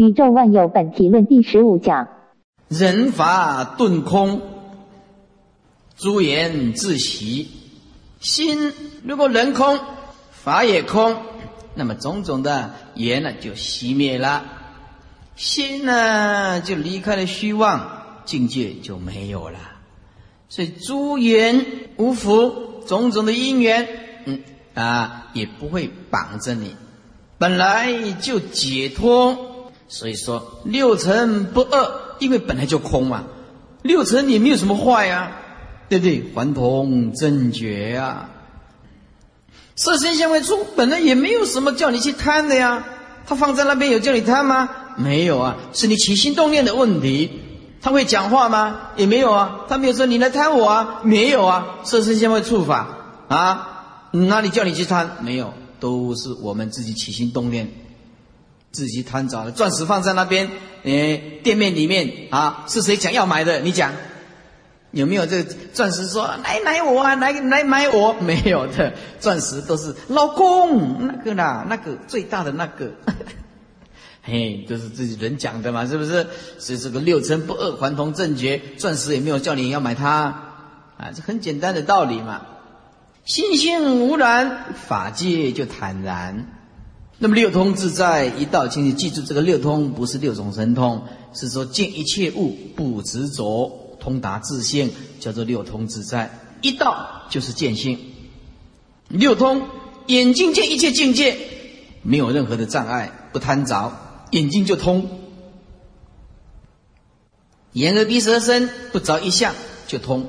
宇宙万有本体论第十五讲。人法顿空，诸言自息。心如果人空，法也空，那么种种的言呢就熄灭了，心呢就离开了虚妄，境界就没有了。所以诸缘无福，种种的因缘，嗯啊也不会绑着你，本来就解脱。所以说六尘不二，因为本来就空嘛，六尘也没有什么坏呀，对不对？还同正觉呀，色身相位处本来也没有什么叫你去贪的呀，他放在那边有叫你贪吗？没有啊，是你起心动念的问题。他会讲话吗？也没有啊，他没有说你来贪我啊，没有啊，色身相位处法啊，哪里叫你去贪？没有，都是我们自己起心动念。自己贪着了，钻石放在那边，诶，店面里面啊，是谁讲要买的？你讲，有没有这个钻石说来买我啊，来来买我？没有的，钻石都是老公那个啦，那个最大的那个，嘿，都是自己人讲的嘛，是不是？所以这个六尘不二，还同正觉，钻石也没有叫你要买它，啊，这很简单的道理嘛。心性无染，法界就坦然。那么六通自在一道，请你记住，这个六通不是六种神通，是说见一切物不执着，通达自性，叫做六通自在一道，就是见性。六通眼睛见一切境界，没有任何的障碍，不贪着，眼睛就通；眼耳鼻舌身不着一相就通；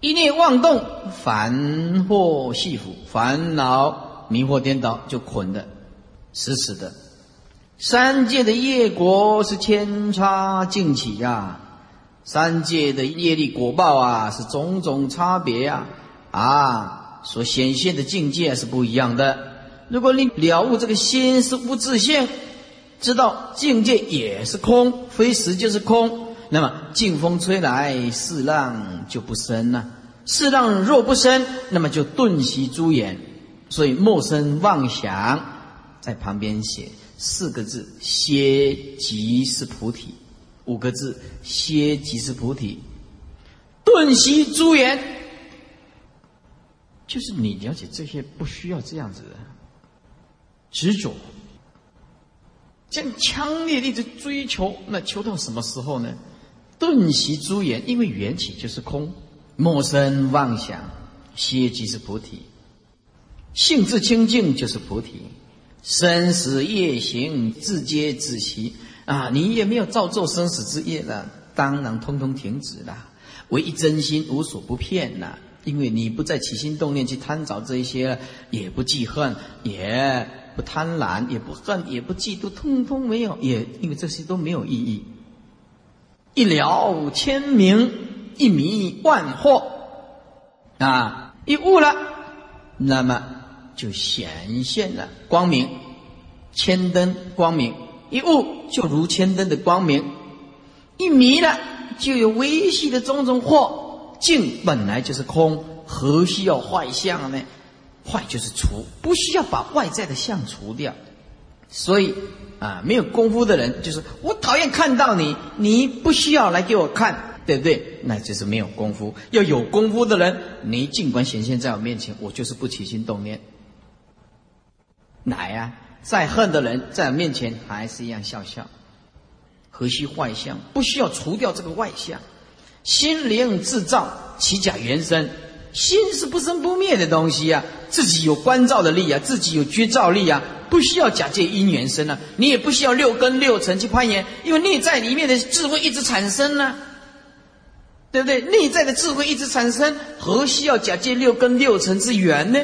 一念妄动，烦惑系缚，烦恼迷惑颠倒就捆的。死死的，三界的业果是千差尽起呀，三界的业力果报啊是种种差别呀，啊，所显现的境界是不一样的。如果你了悟这个心是无自性，知道境界也是空，非实就是空，那么劲风吹来，世浪就不生了。世浪若不生，那么就顿息诸眼，所以莫生妄想。在旁边写四个字：歇即是菩提；五个字：歇即是菩提。顿息诸缘，就是你了解这些，不需要这样子的执着，这样强烈的一直追求，那求到什么时候呢？顿息诸缘，因为缘起就是空，莫生妄想，歇即是菩提，性质清净就是菩提。生死业行，自皆自息啊！你也没有造作生死之业了，当然通通停止了。唯一真心无所不骗呐，因为你不再起心动念去贪着这一些了，也不记恨，也不贪婪，也不恨，也不嫉妒，通通没有。也因为这些都没有意义。一了千明，一迷万惑啊！一悟了，那么。就显现了光明，千灯光明一悟就如千灯的光明，一迷了就有微细的种种惑，境本来就是空，何需要坏相呢？坏就是除，不需要把外在的相除掉。所以啊，没有功夫的人就是我讨厌看到你，你不需要来给我看，对不对？那就是没有功夫。要有功夫的人，你尽管显现在我面前，我就是不起心动念。来呀！再恨的人在我面前还是一样笑笑，何须坏相？不需要除掉这个外相。心灵自造，其假原生。心是不生不灭的东西呀，自己有关照的力啊，自己有觉照力啊，不需要假借因缘生啊。你也不需要六根六尘去攀岩，因为内在里面的智慧一直产生呢，对不对？内在的智慧一直产生，何需要假借六根六尘之缘呢？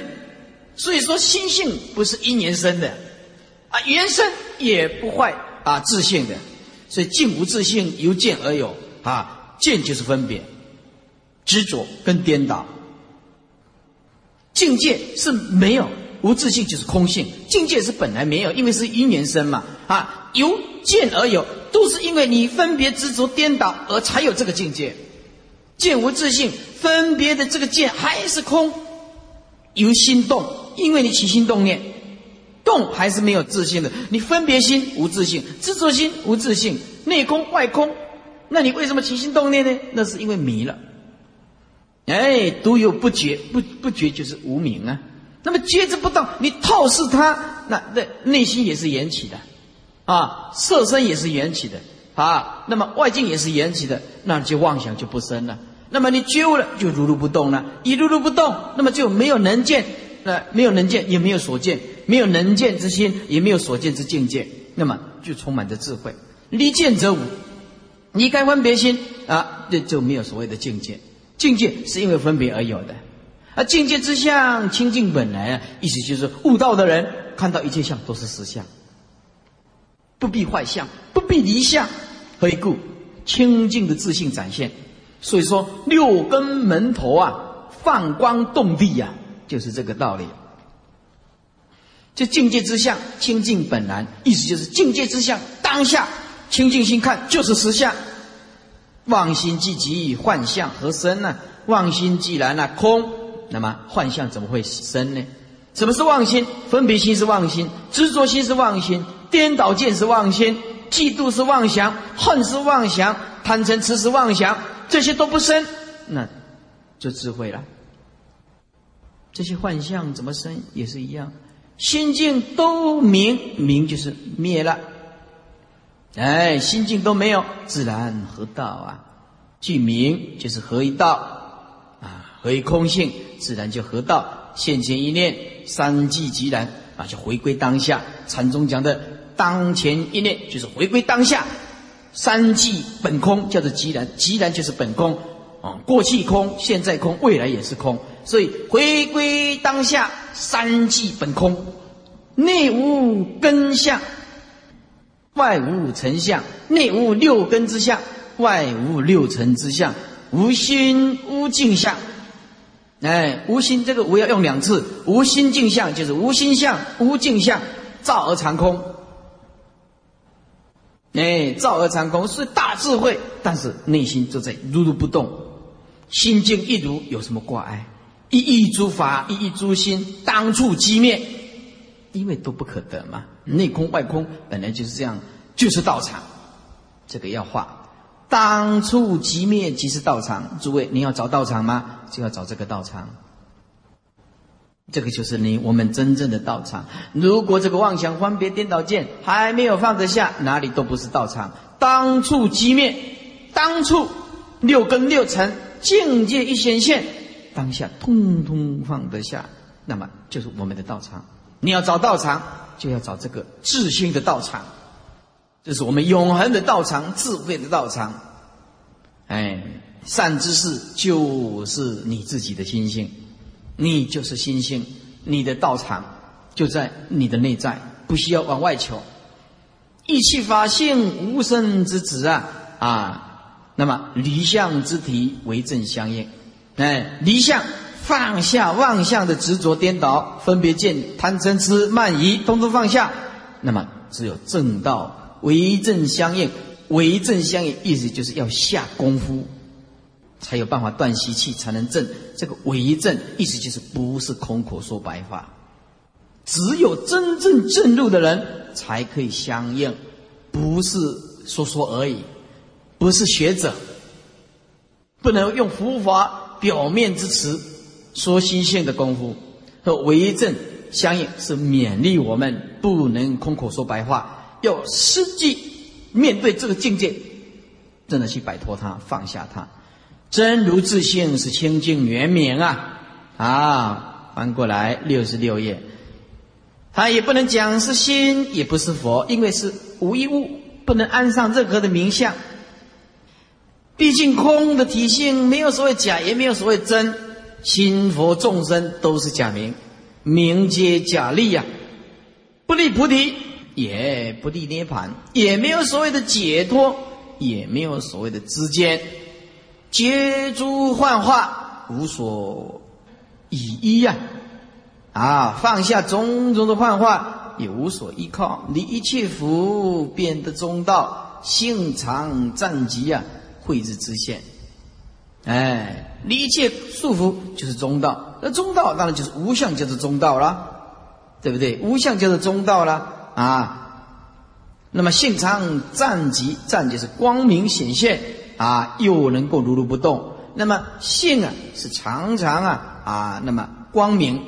所以说，心性不是因缘生的，啊，缘生也不坏啊，自性的。所以，静无自性，由见而有啊，见就是分别、执着跟颠倒。境界是没有，无自性就是空性。境界是本来没有，因为是因缘生嘛，啊，由见而有，都是因为你分别执着颠倒而才有这个境界。见无自性，分别的这个见还是空，由心动。因为你起心动念，动还是没有自信的。你分别心无自信，执着心无自信，内空外空，那你为什么起心动念呢？那是因为迷了。哎，独有不觉，不不觉就是无明啊。那么觉知不到，你透视它，那那内心也是缘起的，啊，色身也是缘起的，啊，那么外境也是缘起的，那就妄想就不生了。那么你觉悟了，就如如不动了。一如如不动，那么就没有能见，那没有能见，也没有所见，没有能见之心，也没有所见之境界，那么就充满着智慧。离见则无，离开分别心啊，这就没有所谓的境界。境界是因为分别而有的，而境界之相清净本来啊，意思就是悟道的人看到一切相都是实相，不必坏相，不必离相，何以故？清净的自信展现。所以说六根门头啊，放光动地呀，就是这个道理。这境界之相清净本来，意思就是境界之相当下清净心看就是实相。妄心既极，幻象何生呢？妄心既然那空，那么幻象怎么会生呢？什么是妄心？分别心是妄心，执着心是妄心，颠倒见是妄心，嫉妒是妄想，恨是妄想，贪嗔痴是妄想，这些都不生，那就智慧了。这些幻象怎么生？也是一样，心境都明，明就是灭了。哎，心境都没有，自然何道啊？具名就是何一道啊？何以空性，自然就何道。现前一念，三际即然啊，就回归当下。禅宗讲的当前一念，就是回归当下。三际本空，叫做即然，即然就是本空啊。过去空，现在空，未来也是空。所以回归当下，三际本空，内无根相。外无尘相，内无六根之相，外无六尘之相，无心无境相。哎，无心这个无要用两次，无心境相就是无心相、无境相，照而常空。哎，照而常空是大智慧，但是内心就在如如不动，心境一如，有什么挂碍？一意诸法，一意诸心，当处即灭，因为都不可得嘛。内空外空本来就是这样，就是道场，这个要画。当处即灭即是道场。诸位，你要找道场吗？就要找这个道场。这个就是你我们真正的道场。如果这个妄想分别颠倒见还没有放得下，哪里都不是道场。当处即灭，当处六根六尘境界一显现，当下通通放得下，那么就是我们的道场。你要找道场。就要找这个智性的道场，这是我们永恒的道场，智慧的道场。哎，善知识就是你自己的心性，你就是心性，你的道场就在你的内在，不需要往外求。意气法性无生之子啊啊，那么离相之体为正相应，哎，离相。放下妄相的执着颠倒分别见贪嗔痴慢疑，通通放下。那么只有正道为正相应，为正相应意思就是要下功夫，才有办法断习气，才能正。这个为正意思就是不是空口说白话，只有真正正入的人才可以相应，不是说说而已，不是学者，不能用佛法表面之词。说心性的功夫和为正相应，是勉励我们不能空口说白话，要实际面对这个境界，真的去摆脱它，放下它。真如自性是清净圆明啊！啊，翻过来六十六页，他也不能讲是心，也不是佛，因为是无一物，不能安上任何的名相。毕竟空的体性没有所谓假，也没有所谓真。心佛众生都是假名，名皆假利呀，不立菩提，也不立涅盘，也没有所谓的解脱，也没有所谓的之间，皆诸幻化，无所依依呀，啊，放下种种的幻化，也无所依靠，离一切福，变得中道，性常暂极呀，慧智之现。哎，离一切束缚就是中道，那中道当然就是无相，就是中道了。对不对？无相就是中道了啊。那么性常暂极，暂就是光明显现啊，又能够如如不动。那么性啊是常常啊啊，那么光明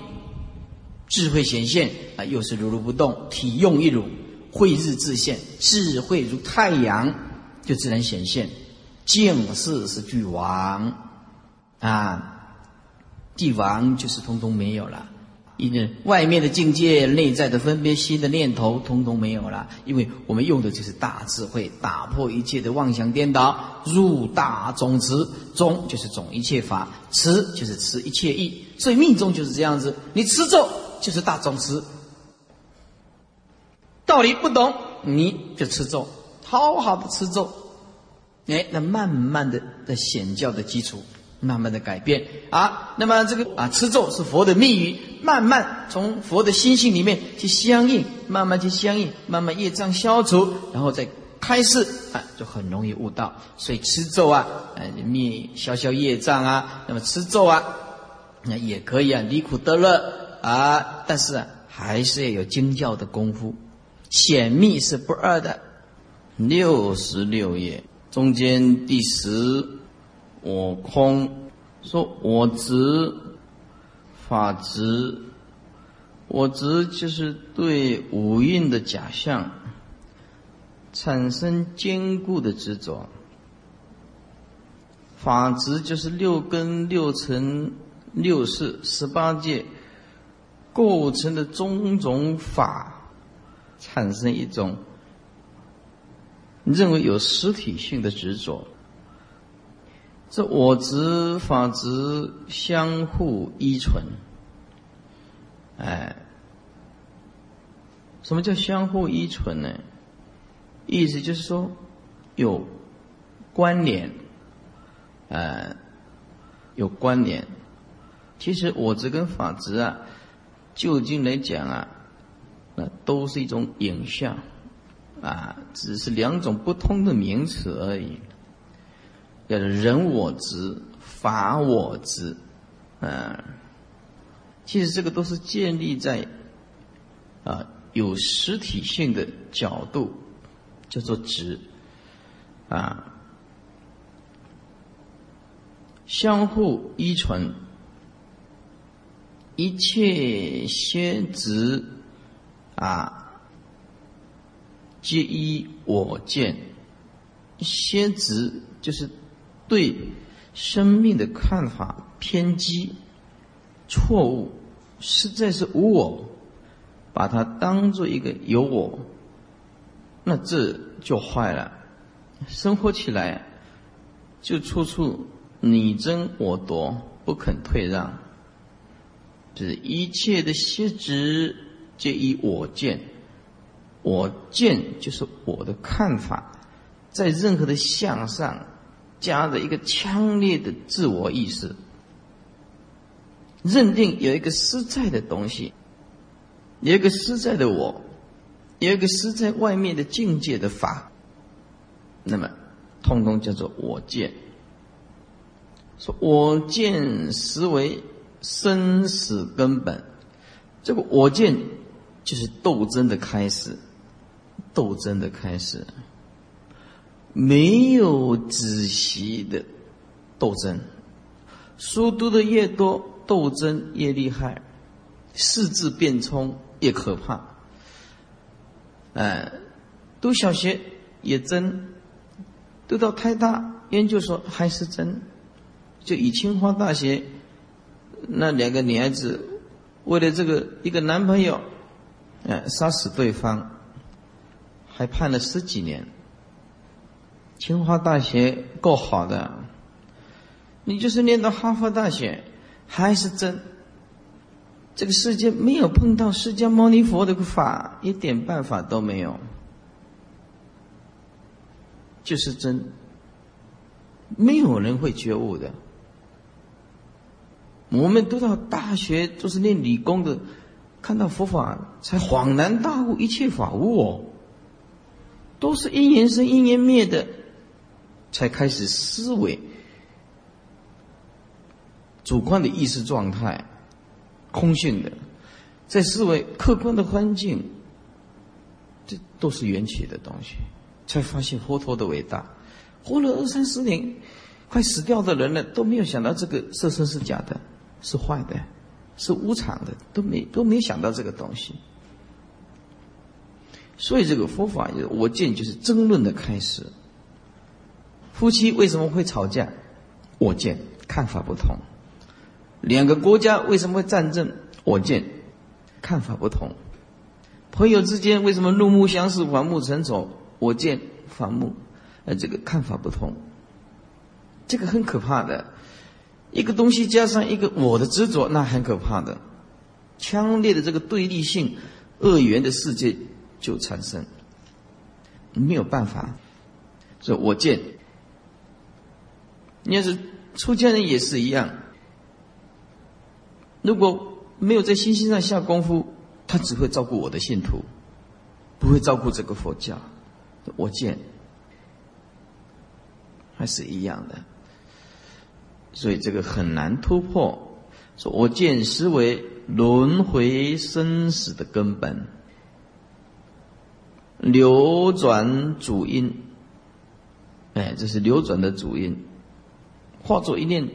智慧显现啊，又是如如不动，体用一如，慧日自现，智慧如太阳就自然显现。净是是俱亡啊，俱亡就是通通没有了。因为外面的境界、内在的分别心的念头，通通没有了。因为我们用的就是大智慧，打破一切的妄想颠倒，入大总持，总就是总一切法，持就是持一切意。所以命中就是这样子，你持咒就是大总持。道理不懂，你就持咒，好好的持咒，哎，那慢慢的的显教的基础。慢慢的改变啊，那么这个啊，吃咒是佛的密语，慢慢从佛的心性里面去相应，慢慢去相应，慢慢业障消除，然后再开示啊，就很容易悟道。所以吃咒啊，呃，灭消消业障啊，那么吃咒啊，那也可以啊，离苦得乐啊，但是啊，还是要有经教的功夫，显密是不二的。六十六页中间第十。我空，说我执，法执，我执就是对五蕴的假象产生坚固的执着，法执就是六根、六尘、六识、十八界构成的种种法，产生一种认为有实体性的执着。这我执法执相互依存，哎，什么叫相互依存呢？意思就是说有关联，呃，有关联。其实我执跟法执啊，就近来讲啊，那都是一种影像，啊，只是两种不同的名词而已。叫做人我执、法我执，啊，其实这个都是建立在啊有实体性的角度，叫做执，啊，相互依存，一切先执啊，皆依我见，先执就是。对生命的看法偏激、错误，实在是无我，把它当做一个有我，那这就坏了。生活起来就处处你争我夺，不肯退让，就是一切的虚执皆以我见，我见就是我的看法，在任何的向上。加的一个强烈的自我意识，认定有一个实在的东西，有一个实在的我，有一个实在外面的境界的法，那么通通叫做我见。说我见实为生死根本，这个我见就是斗争的开始，斗争的开始。没有仔细的斗争，书读的越多，斗争越厉害，四字变冲越可怕。哎，读小学也争，读到太大研究所还是争。就以清华大学那两个女孩子，为了这个一个男朋友，哎，杀死对方，还判了十几年。清华大学够好的，你就是念到哈佛大学，还是真。这个世界没有碰到释迦牟尼佛的法，一点办法都没有，就是真。没有人会觉悟的。我们读到大学都是念理工的，看到佛法才恍然大悟，一切法悟哦，都是因缘生，因缘灭的。才开始思维，主观的意识状态，空性的，在思维客观的环境，这都是缘起的东西，才发现佛陀的伟大。活了二三十年，快死掉的人了，都没有想到这个色身是假的，是坏的，是无常的，都没都没想到这个东西。所以这个佛法，我见就是争论的开始。夫妻为什么会吵架？我见看法不同。两个国家为什么会战争？我见看法不同。朋友之间为什么怒目相视、反目成仇？我见反目，呃，这个看法不同。这个很可怕的，一个东西加上一个我的执着，那很可怕的，强烈的这个对立性、恶缘的世界就产生，没有办法。所以我见，你要是出家人也是一样。如果没有在心性上下功夫，他只会照顾我的信徒，不会照顾这个佛教。我见还是一样的，所以这个很难突破。说我见实为轮回生死的根本，流转主因。哎，这是流转的主因，化作一念。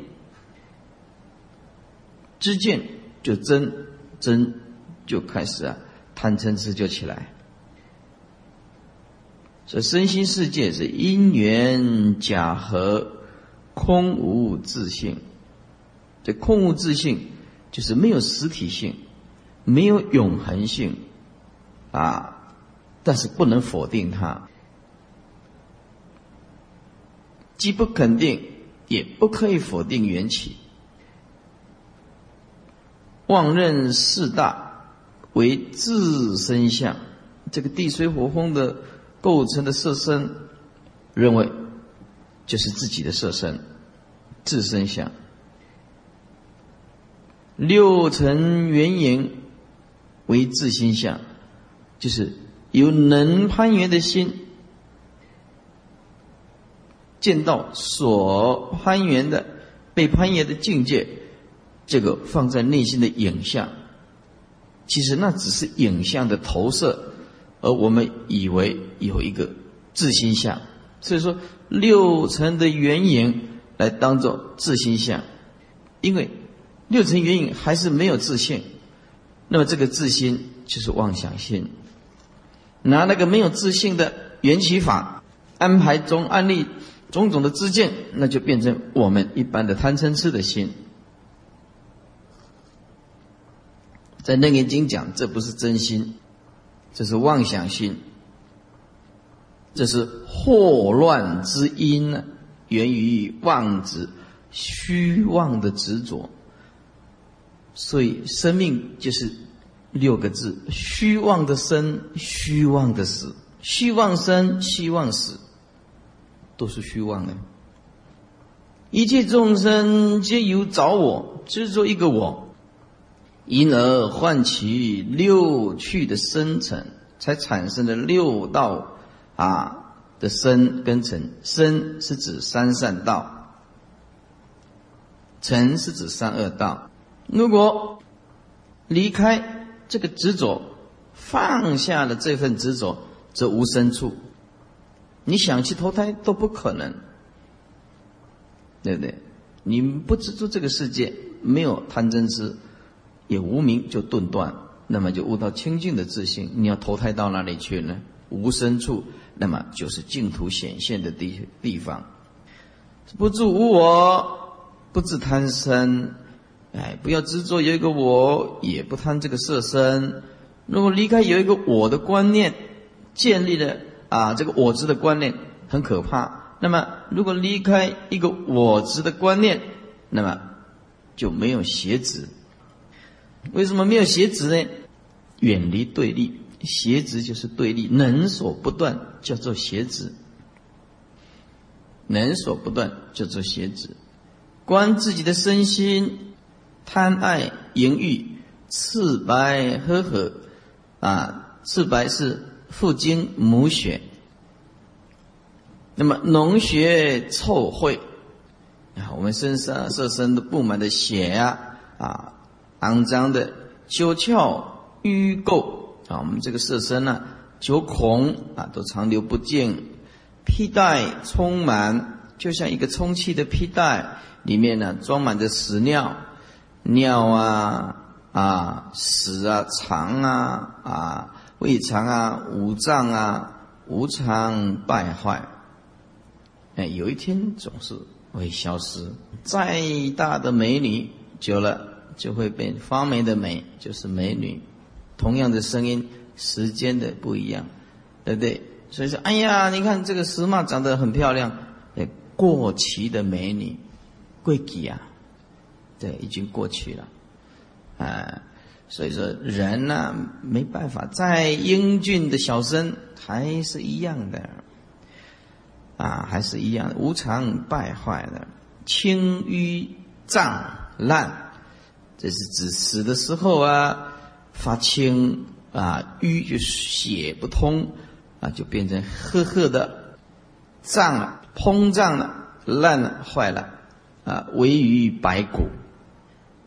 知见就真真就开始啊，贪嗔痴就起来。所以身心世界是因缘假合，空无自性。这空无自性就是没有实体性，没有永恒性啊。但是不能否定它，既不肯定，也不可以否定缘起。妄认四大为自身相，这个地水火风的构成的色身，认为就是自己的色身，自身相。六尘缘影为自心相，就是有能攀缘的心，见到所攀缘的被攀缘的境界。这个放在内心的影像，其实那只是影像的投射，而我们以为有一个自心相，所以说六层的原影来当做自心相，因为六层原影还是没有自信，那么这个自心就是妄想心，拿那个没有自信的缘起法安排中案例种种的自见，那就变成我们一般的贪嗔痴的心。在《楞严经》讲，这不是真心，这是妄想心，这是祸乱之因呢，源于妄执、虚妄的执着。所以，生命就是六个字：虚妄的生，虚妄的死；虚妄生，虚妄死，都是虚妄的。一切众生皆由找我，执着一个我。因而唤起六趣的生成，才产生了六道啊的生跟成。生是指三善道，成是指三恶道。如果离开这个执着，放下了这份执着，则无生处。你想去投胎都不可能，对不对？你不执着这个世界，没有贪嗔痴。也无名就顿断，那么就悟到清净的自信。你要投胎到哪里去呢？无生处，那么就是净土显现的地地方。不住无我，不自贪生。哎，不要执着有一个我，也不贪这个色身。如果离开有一个我的观念，建立了啊这个我执的观念，很可怕。那么如果离开一个我执的观念，那么就没有邪执。为什么没有邪执呢？远离对立，邪执就是对立，能所不断叫做邪执，能所不断叫做邪执。观自己的身心，贪爱淫欲，赤白呵呵，啊，赤白是父精母血，那么脓血臭秽，啊，我们身上色身都布满的血呀，啊。肮脏的、九窍淤垢啊，我们这个色身呢，九孔啊，都长流不尽，皮带充满，就像一个充气的皮带，里面呢装满着屎尿，尿啊啊，屎啊，肠啊啊，胃肠啊，五脏啊，无常败坏。哎，有一天总是会消失。再大的美女，久了就会变发霉的美，就是美女。同样的声音，时间的不一样，对不对？所以说，哎呀，你看这个石马长得很漂亮，哎，过期的美女，贵几啊？对，已经过去了，啊，所以说人呢，没办法，再英俊的小生还是一样的。啊，还是一样，无常败坏的，青瘀胀烂，这是指死的时候啊，发青啊，瘀就血不通啊，就变成褐褐的，胀了，膨胀了，烂了，坏了啊，为于白骨。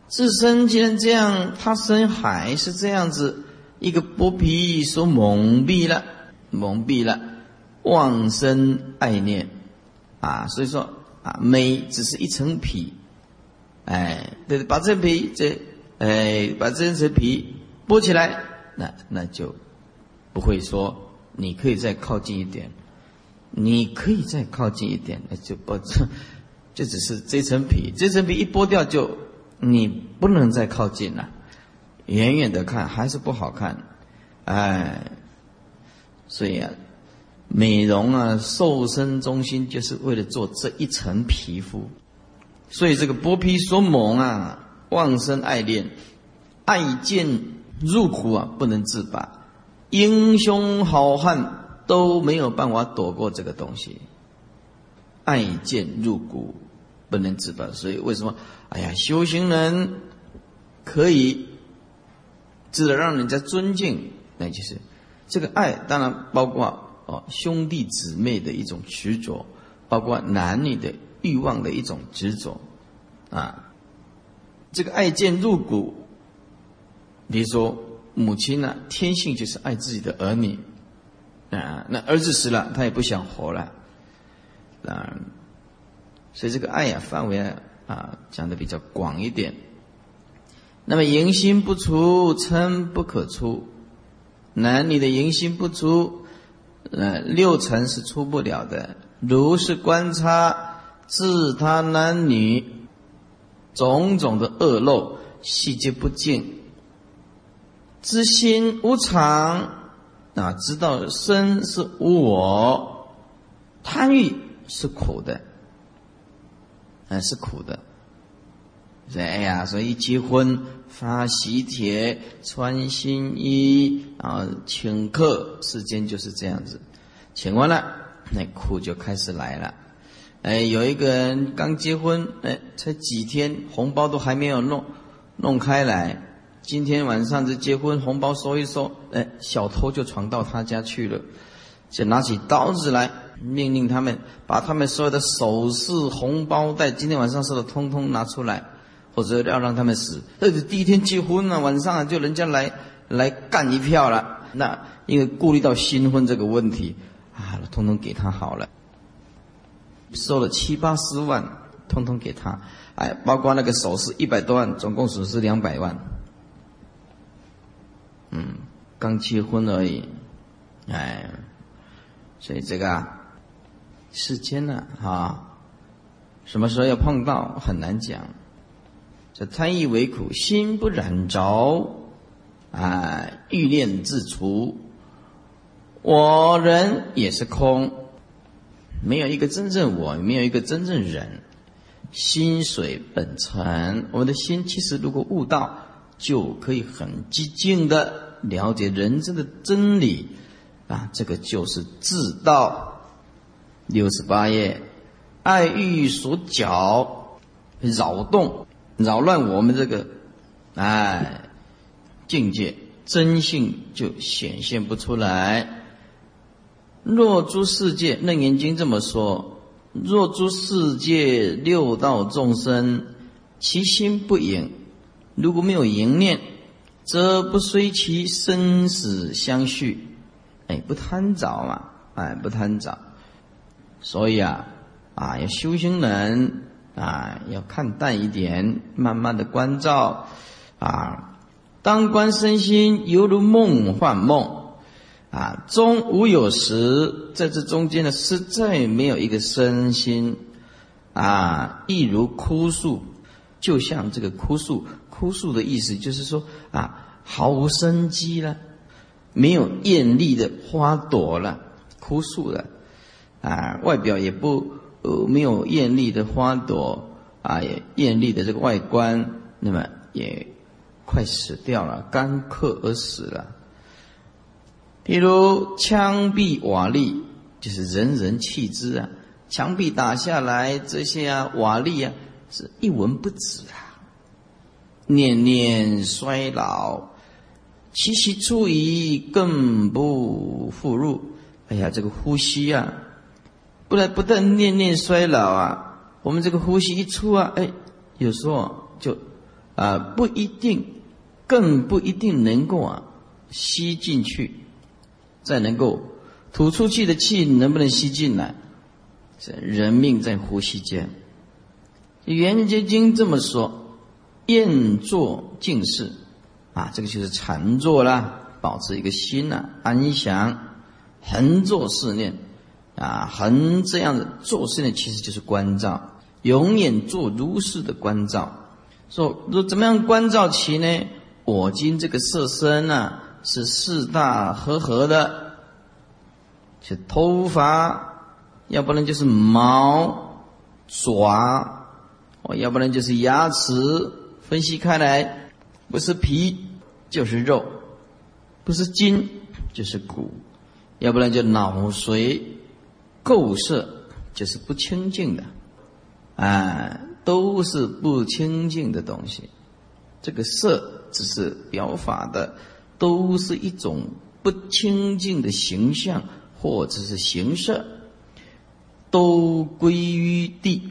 自身既然这样，他身还是这样子，一个剥皮所蒙蔽了，蒙蔽了。妄生爱念，啊，所以说啊，美只是一层皮，哎，对，把这皮这，哎，把这层皮剥起来，那那就不会说你可以再靠近一点，你可以再靠近一点，那就不，就只是这层皮，这层皮一剥掉就你不能再靠近了，远远的看还是不好看，哎，所以啊。美容啊，瘦身中心就是为了做这一层皮肤，所以这个剥皮所猛啊，妄生爱恋，爱见入骨啊，不能自拔，英雄好汉都没有办法躲过这个东西，爱见入骨，不能自拔。所以为什么？哎呀，修行人可以值得让人家尊敬，那就是这个爱，当然包括。哦，兄弟姊妹的一种执着，包括男女的欲望的一种执着，啊，这个爱见入骨。比如说，母亲呢，天性就是爱自己的儿女，啊，那儿子死了，他也不想活了，啊，所以这个爱呀，范围啊，啊讲的比较广一点。那么淫心不除，嗔不可出，男女的淫心不除。呃，六尘是出不了的。如是观察自他男女种种的恶漏，细节不尽，知心无常啊，知道生是无我，贪欲是苦的，啊，是苦的。所以，哎呀，所以结婚发喜帖、穿新衣啊，请客，世间就是这样子。请完了，那苦就开始来了。哎，有一个人刚结婚，哎，才几天，红包都还没有弄弄开来。今天晚上这结婚红包收一收，哎，小偷就闯到他家去了，就拿起刀子来，命令他们把他们所有的首饰、红包袋，今天晚上收的通通拿出来。或者要让他们死，这是第一天结婚了，晚上就人家来来干一票了。那因为顾虑到新婚这个问题啊，通通给他好了，收了七八十万，通通给他。哎，包括那个首饰一百多万，总共损失两百万。嗯，刚结婚而已，哎，所以这个啊世间呢，啊，什么时候要碰到很难讲。这贪欲为苦，心不染着，啊，欲念自除。我人也是空，没有一个真正我，没有一个真正人。心水本沉，我们的心其实如果悟道，就可以很寂静的了解人生的真理，啊，这个就是自道。六十八页，爱欲所搅，扰动。扰乱我们这个，哎，境界真性就显现不出来。若诸世界，《楞严经》这么说：若诸世界六道众生，其心不隐，如果没有淫念，则不随其生死相续，哎，不贪着嘛，哎，不贪着。所以啊，啊，要修行人啊，要看淡一点，慢慢的关照啊。当观身心犹如梦幻梦啊，中无有时，在这中间呢，实在没有一个身心啊，亦如枯树，就像这个枯树。枯树的意思就是说啊，毫无生机了，没有艳丽的花朵了，枯树了，啊，外表也不呃没有艳丽的花朵啊，也艳丽的这个外观，那么也快死掉了，干渴而死了。比如枪毙瓦砾，就是人人弃之啊，墙壁打下来这些啊瓦砾啊，是一文不值啊。念念衰老，其其出矣，更不复入。哎呀，这个呼吸啊，不然不但念念衰老啊，我们这个呼吸一出啊，哎，有时候就啊不一定，更不一定能够啊吸进去，再能够吐出去的气能不能吸进来？这人命在呼吸间，《圆觉经》这么说。厌坐静事，啊，这个就是禅坐啦，保持一个心呐，安详，横坐四念，啊，横这样的做事呢，其实就是关照，永远做如是的关照。说，说怎么样关照其呢？我今这个色身呢，是四大合合的，是头发，要不然就是毛爪，哦，要不然就是牙齿。分析开来，不是皮就是肉，不是筋就是骨，要不然就脑髓构色就是不清净的，啊，都是不清净的东西。这个色只是表法的，都是一种不清净的形象或者是形色，都归于地。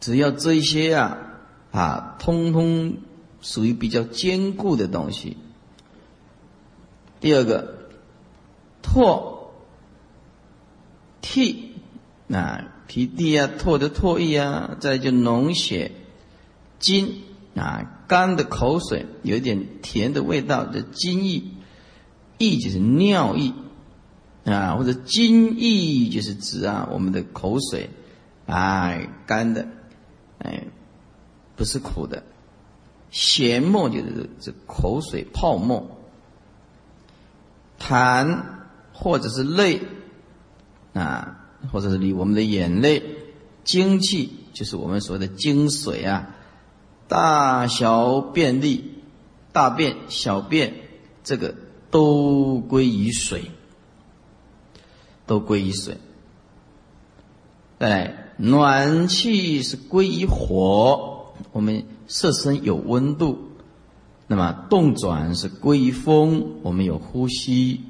只要这些啊。啊，通通属于比较坚固的东西。第二个，拓、涕，啊，皮涕啊，唾的唾液啊，再就脓血、津啊，干的口水，有点甜的味道的津液，液就是尿液啊，或者津液就是指啊我们的口水，哎，干的，哎。不是苦的，咸沫就是这口水泡沫，痰或者是泪啊，或者是你我们的眼泪，精气就是我们所谓的精水啊，大小便利，大便、小便，这个都归于水，都归于水。再来，暖气是归于火。我们色身有温度，那么动转是归于风，我们有呼吸，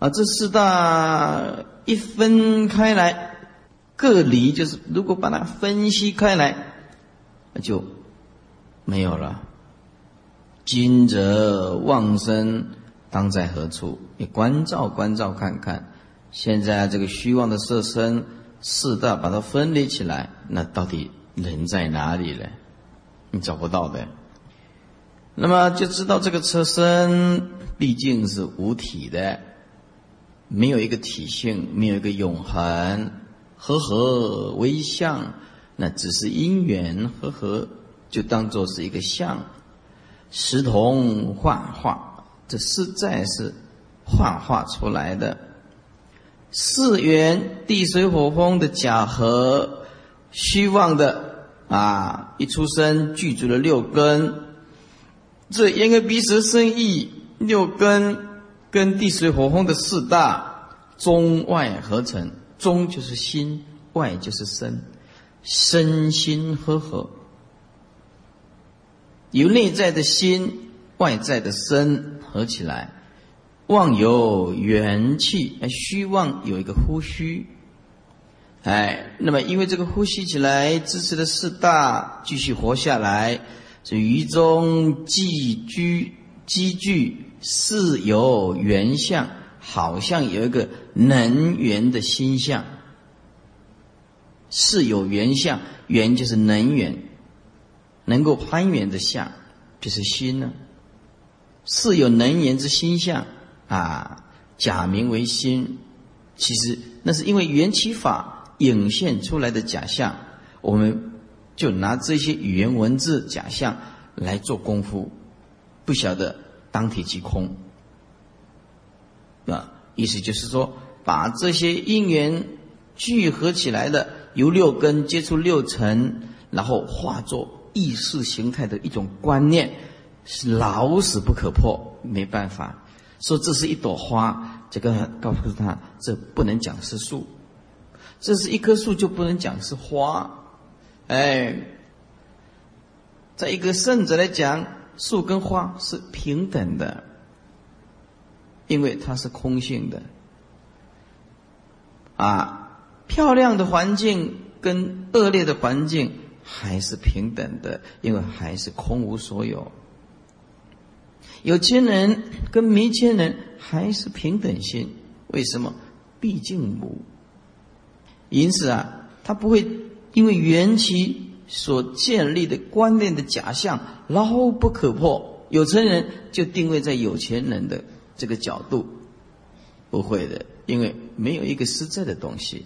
啊，这四大一分开来，各离就是如果把它分析开来，就没有了。今则旺生当在何处？你关照关照看看，现在这个虚妄的色身四大把它分离起来，那到底？人在哪里呢？你找不到的。那么就知道这个车身毕竟是无体的，没有一个体性，没有一个永恒。和合为相，那只是因缘和合，就当做是一个相。石同幻化，这实在是幻化出来的。四元地水火风的假合，虚妄的。啊！一出生具足了六根，这眼耳鼻舌身意六根跟地水火风的四大中外合成，中就是心，外就是身，身心合合，由内在的心、外在的身合起来，妄有元气，虚妄有一个呼吸。哎，那么因为这个呼吸起来支持的四大继续活下来，所以于中寄居积聚是有缘相，好像有一个能源的心相。是有缘相，缘就是能源，能够攀缘的相，就是心呢。是有能源之心相啊，假名为心，其实那是因为缘起法引现出来的假象，我们就拿这些语言文字假象来做功夫，不晓得当体即空，啊，意思就是说，把这些因缘聚合起来的。由六根接触六尘，然后化作意识形态的一种观念，是老死不可破，没办法。说这是一朵花，这个告诉他，这不能讲是树；这是一棵树，就不能讲是花。哎，在一个圣者来讲，树跟花是平等的，因为它是空性的啊。漂亮的环境跟恶劣的环境还是平等的，因为还是空无所有。有钱人跟没钱人还是平等心，为什么？毕竟无。因此啊，他不会因为缘起所建立的观念的假象牢不可破，有钱人就定位在有钱人的这个角度，不会的，因为没有一个实在的东西。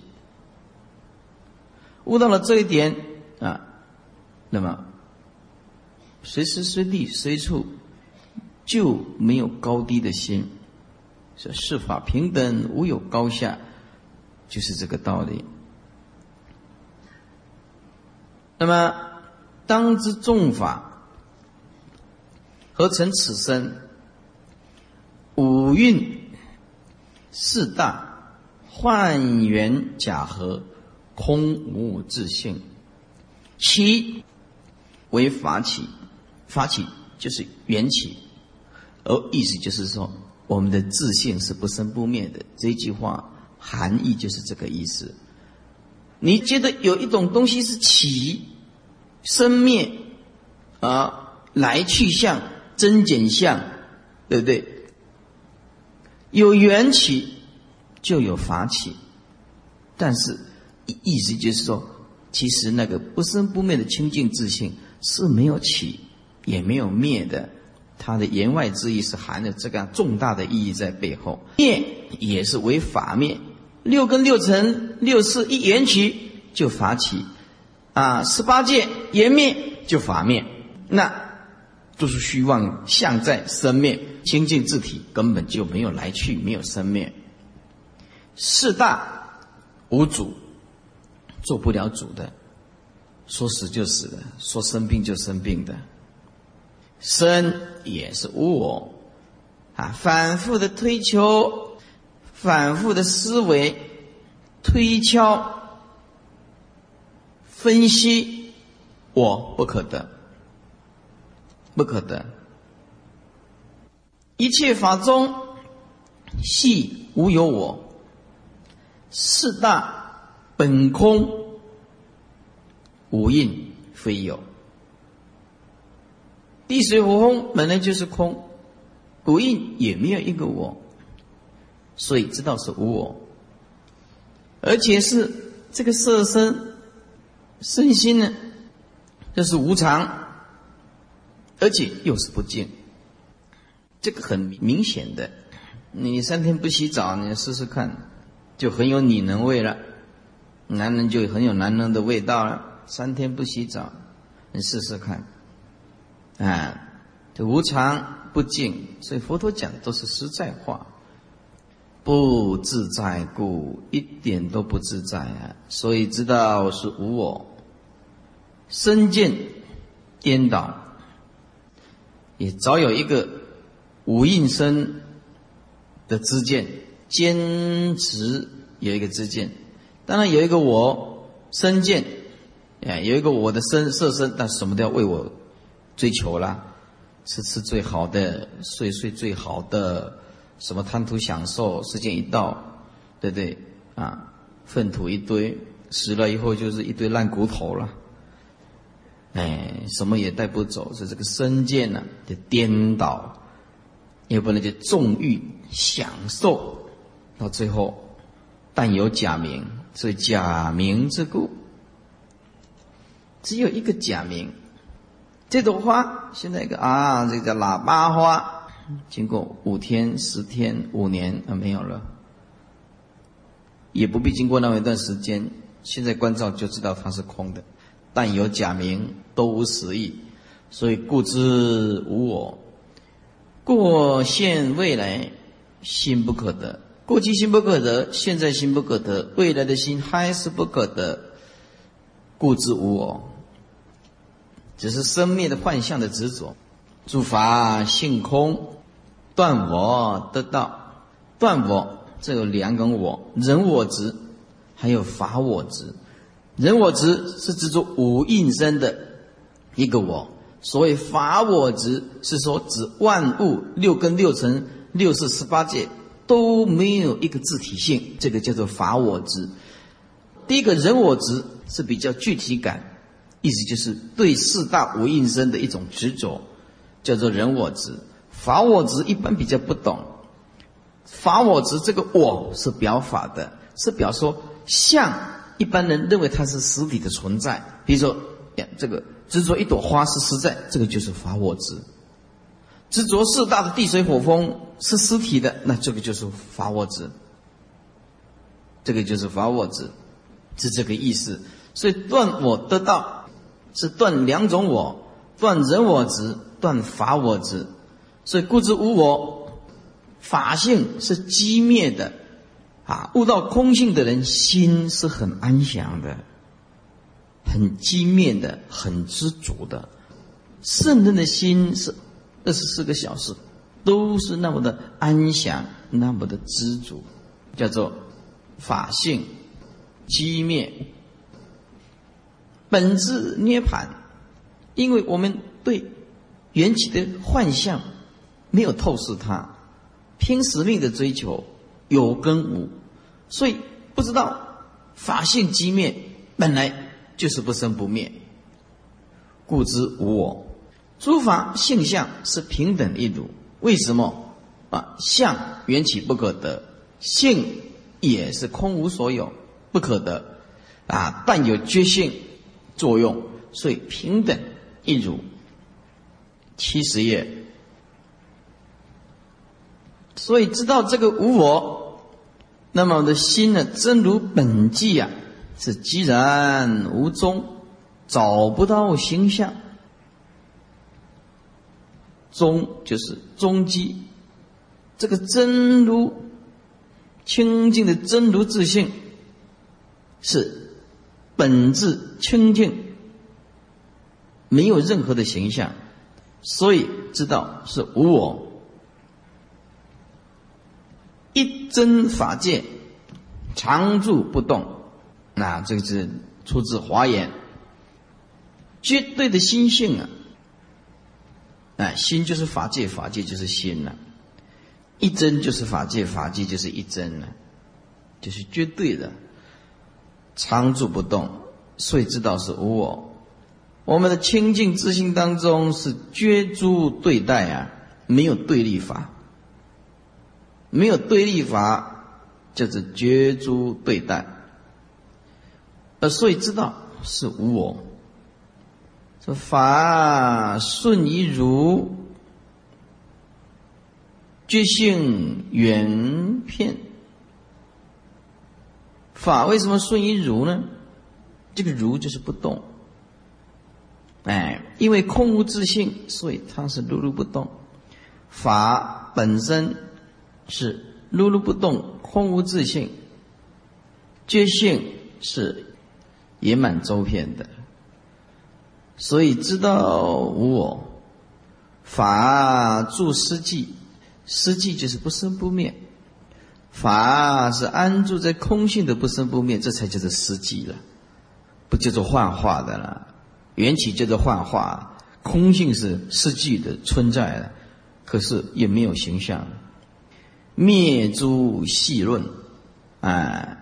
悟到了这一点啊，那么随时随地随处就没有高低的心，是世法平等，无有高下，就是这个道理。那么当知众法合成此身，五蕴四大幻缘假合。空无自性，其为法起，法起就是缘起，而意思就是说，我们的自性是不生不灭的。这句话含义就是这个意思。你觉得有一种东西是起、生灭啊，来去相、增减相，对不对？有缘起就有法起，但是。意思就是说，其实那个不生不灭的清净自性是没有起也没有灭的，它的言外之意是含着这个重大的意义在背后。灭也是为法灭，六根六尘六识一缘起就法起，啊，十八界缘灭就法灭，那都是虚妄相在生灭，清净自体根本就没有来去，没有生灭。四大无主。做不了主的，说死就死的，说生病就生病的，生也是无我啊！反复的推求，反复的思维、推敲、分析，我不可得，不可得。一切法中，系无有我，四大。本空无印非有，地水火风本来就是空，无印也没有一个我，所以知道是无我，而且是这个色身身心呢，这是无常，而且又是不净，这个很明显的，你三天不洗澡，你试试看，就很有女人味了。男人就很有男人的味道了。三天不洗澡，你试试看，啊，这无常不净，所以佛陀讲的都是实在话。不自在故，一点都不自在啊！所以知道是无我，身见颠倒，也早有一个无应身的知见，坚持有一个知见。当然有一个我身见，哎，有一个我的身色身，但什么都要为我追求啦，吃吃最好的，睡睡最好的，什么贪图享受，时间一到，对不对？啊，粪土一堆，死了以后就是一堆烂骨头了。哎，什么也带不走，是这个身见呢就颠倒，也不能就纵欲享受，到最后但有假名，所以假名之故，只有一个假名。这朵花现在一个啊，这个叫喇叭花，经过五天、十天、五年啊，没有了，也不必经过那么一段时间，现在观照就知道它是空的。但有假名，都无实意，所以故知无我。过现未来，心不可得；过去心不可得，现在心不可得，未来的心还是不可得。故知无我，只是生灭的幻象的执着。诸法性空，断我得道，断我这有两种我：人我执，还有法我执。人我执是指着五应身的一个我，所谓法我执是说指万物六根六尘六识十八界都没有一个自体性，这个叫做法我执。第一个人我执是比较具体感，意思就是对四大五应身的一种执着，叫做人我执。法我执一般比较不懂，法我执这个我是表法的，是表说相。一般人认为它是实体的存在，比如说，这个执着一朵花是实在，这个就是法我执；执着四大的地水火风是实体的，那这个就是法我执。这个就是法我执，是这个意思。所以断我得道，是断两种我：断人我执，断法我执。所以故知无我，法性是寂灭的。啊，悟到空性的人心是很安详的，很寂灭的，很知足的。圣人的心是二十四个小时都是那么的安详，那么的知足，叫做法性寂灭，本质涅盘。因为我们对缘起的幻象没有透视它，拼使命的追求。有跟无，所以不知道法性寂灭本来就是不生不灭，故知无我。诸法性相是平等一如。为什么啊？相缘起不可得，性也是空无所有，不可得啊。但有觉性作用，所以平等一如。七十页。所以知道这个无我，那么我的心呢，真如本寂啊，是寂然无踪，找不到形象。踪就是踪迹，这个真如清净的真如自性，是本质清净，没有任何的形象，所以知道是无我。一真法界，常住不动。那这个是出自华严。绝对的心性啊，哎，心就是法界，法界就是心呐。一真就是法界，法界就是一真呐，就是绝对的，常住不动，所以知道是无我。我们的清净自性当中是绝诸对待啊，没有对立法。没有对立法，就是绝诸对待，呃，所以知道是无我。说法顺于如，觉性圆片。法为什么顺于如呢？这个如就是不动，哎，因为空无自性，所以它是如如不动。法本身。是碌碌不动，空无自性，觉性是圆满周遍的，所以知道无我。法住失寂，失寂就是不生不灭。法是安住在空性的不生不灭，这才叫做失寂了，不叫做幻化的了。缘起叫做幻化，空性是失寂的存在了，可是也没有形象。灭诸细论，啊，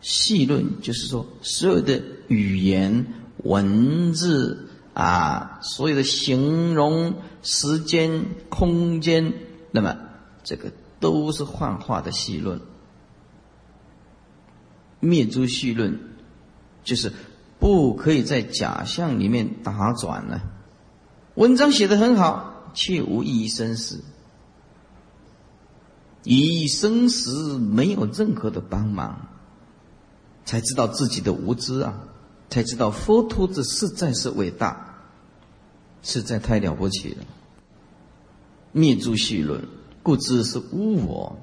细论就是说，所有的语言文字啊，所有的形容时间、空间，那么这个都是幻化的戏论。灭诸戏论，就是不可以在假象里面打转了。文章写得很好，却无意义生死，以生死没有任何的帮忙，才知道自己的无知啊！才知道佛陀子实在是伟大，实在太了不起了。灭诸戏论，故知是无我，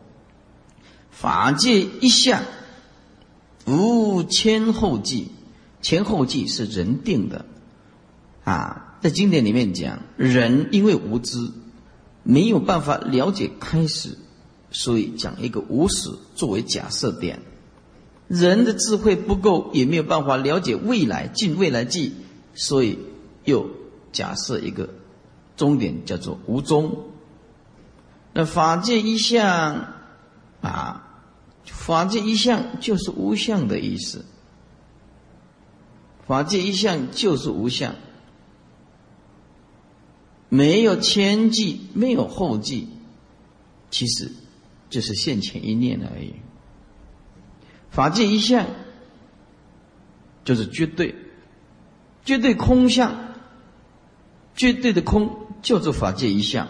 法界一向。无前后记，前后记是人定的，啊，在经典里面讲，人因为无知，没有办法了解开始，所以讲一个无始作为假设点。人的智慧不够，也没有办法了解未来，尽未来记，所以又假设一个终点叫做无终。那法界一向，啊。法界一向就是无相的意思。法界一向就是无相，没有前际，没有后际，其实就是现前一念而已。法界一相就是绝对，绝对空相，绝对的空叫做法界一相，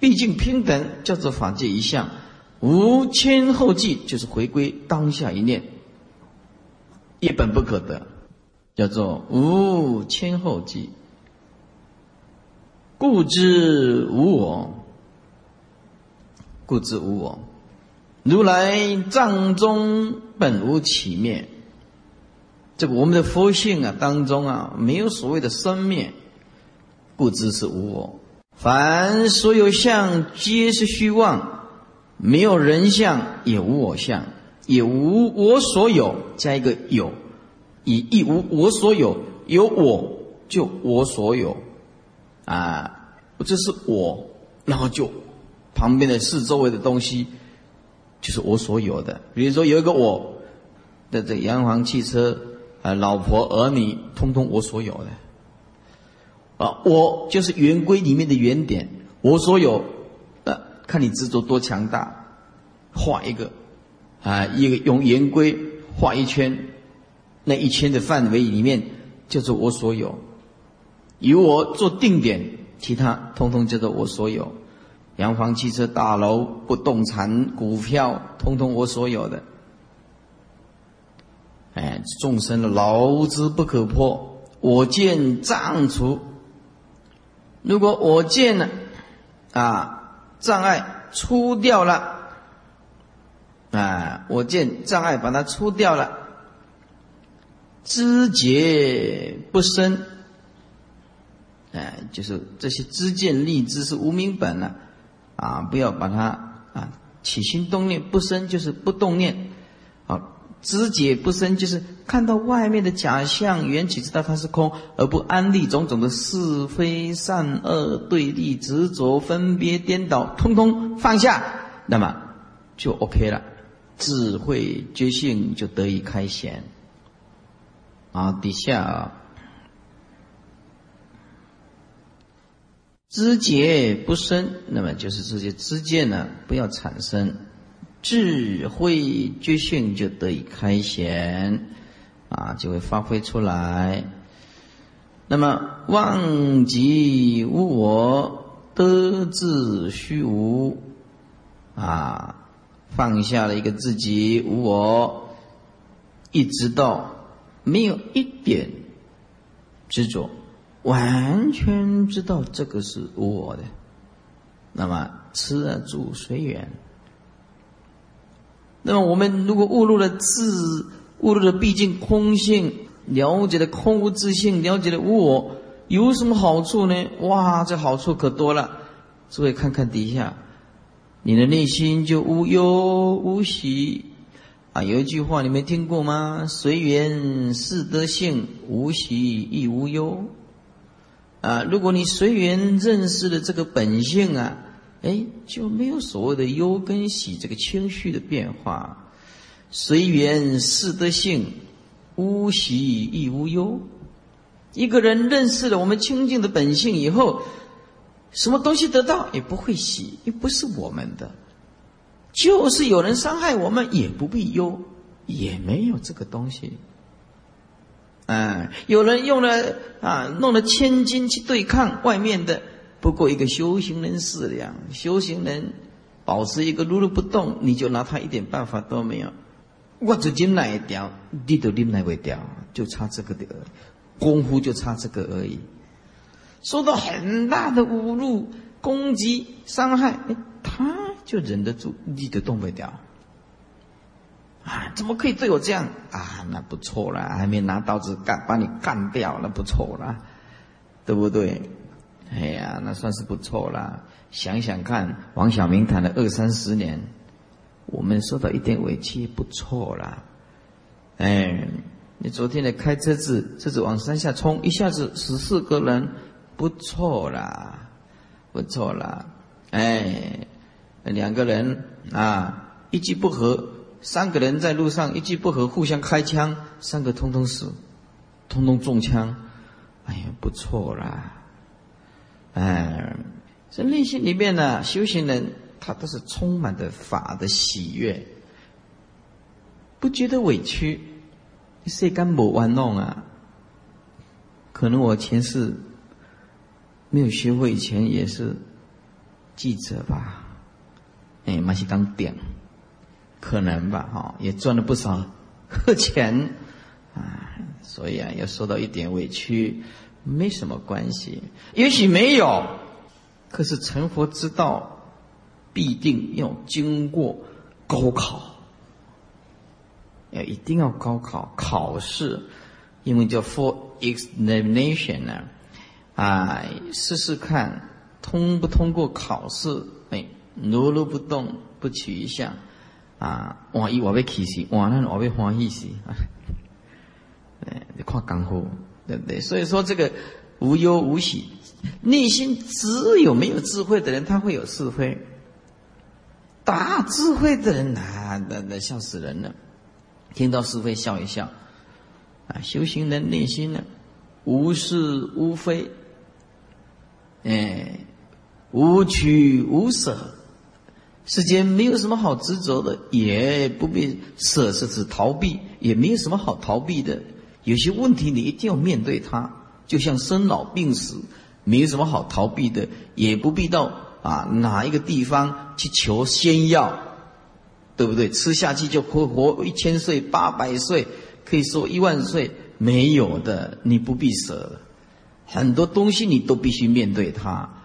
毕竟平等叫做法界一相。无前后继，就是回归当下一念，一本不可得，叫做无前后继。故知无我，故知无我。如来藏中本无起灭，这个我们的佛性啊当中啊，没有所谓的生灭，故知是无我。凡所有相，皆是虚妄。没有人相，也无我相，也无我所有，加一个有，以亦无我所有，有我就我所有，啊，这是我，然后就旁边的四周围的东西，就是我所有的。比如说有一个我的这洋房、汽车啊、老婆、儿女，通通我所有的，啊，我就是圆规里面的圆点，我所有。看你执着多强大，画一个，啊，一个用圆规画一圈，那一圈的范围里面就是我所有，由我做定点，其他通通叫做我所有，洋房、汽车、大楼、不动产、股票，通通我所有的。哎，众生的牢之不可破，我见障除。如果我见了，啊。障碍出掉了，啊！我见障碍把它出掉了，知觉不生，哎，就是这些知见立知是无名本了，啊不要把它啊起心动念不生，就是不动念，好。知解不生，就是看到外面的假象缘起，知道它是空，而不安立种种的是非善恶对立、执着分别颠倒，通通放下，那么就 OK 了，智慧觉性就得以开显。啊，底下，知解不生，那么就是这些知见呢，不要产生。智慧觉性就得以开显，啊，就会发挥出来。那么忘极无我，得自虚无，啊，放下了一个自己无我，一直到没有一点执着，完全知道这个是我的。那么吃啊住随缘。那么我们如果误入了自，误入了毕竟空性，了解了空无自性，了解了无我，有什么好处呢？哇，这好处可多了。诸位看看底下，你的内心就无忧无喜啊。有一句话你没听过吗？随缘是德性，无喜亦无忧啊。如果你随缘认识了这个本性啊。哎，就没有所谓的忧跟喜这个情绪的变化，随缘是德性，无喜亦无忧。一个人认识了我们清净的本性以后，什么东西得到也不会喜，又不是我们的。就是有人伤害我们，也不必忧，也没有这个东西。嗯，有人用了啊，弄了千金去对抗外面的，不过一个修行人思量，修行人保持一个如如不动，你就拿他一点办法都没有。我只金那一条，你都拎来不掉，就差这个的功夫，就差这个而已。受到很大的侮辱、攻击、伤害，他就忍得住，你都动不了。啊，怎么可以对我这样啊？那不错了，还没拿刀子干把你干掉，那不错了，对不对？哎呀，那算是不错了。想想看，王小明谈了二三十年，我们受到一点委屈，不错啦。哎，你昨天的开车子，车子往山下冲，一下子十四个人，不错啦，不错啦。哎，两个人啊，一句不合。三个人在路上一句不合，互相开枪，三个通通死，通通中枪。哎呀，不错啦！哎，这内心里面呢，修行人他都是充满的法的喜悦，不觉得委屈，谁敢不玩弄啊？可能我前世没有学会以前也是记者吧？哎，马西刚点。可能吧，哈，也赚了不少钱，啊，所以啊，要受到一点委屈，没什么关系。也许没有，可是成佛之道，必定要经过高考，要一定要高考考试，因为叫 for examination 呢，啊，试试看通不通过考试，哎，挪挪不动，不取一相。啊，换伊我要气死，换咱我要欢喜死啊，哎，你看功夫，对不对？所以说这个无忧无喜，内心只有没有智慧的人，他会有是非。大智慧的人啊，那那笑死人了，听到是非笑一笑。啊，修行人内心呢，无是无非，哎，无取无舍。世间没有什么好执着的，也不必舍，是指逃避，也没有什么好逃避的。有些问题你一定要面对它，就像生老病死，没有什么好逃避的，也不必到啊哪一个地方去求仙药，对不对？吃下去就可活一千岁、八百岁，可以说一万岁，没有的，你不必舍。很多东西你都必须面对它。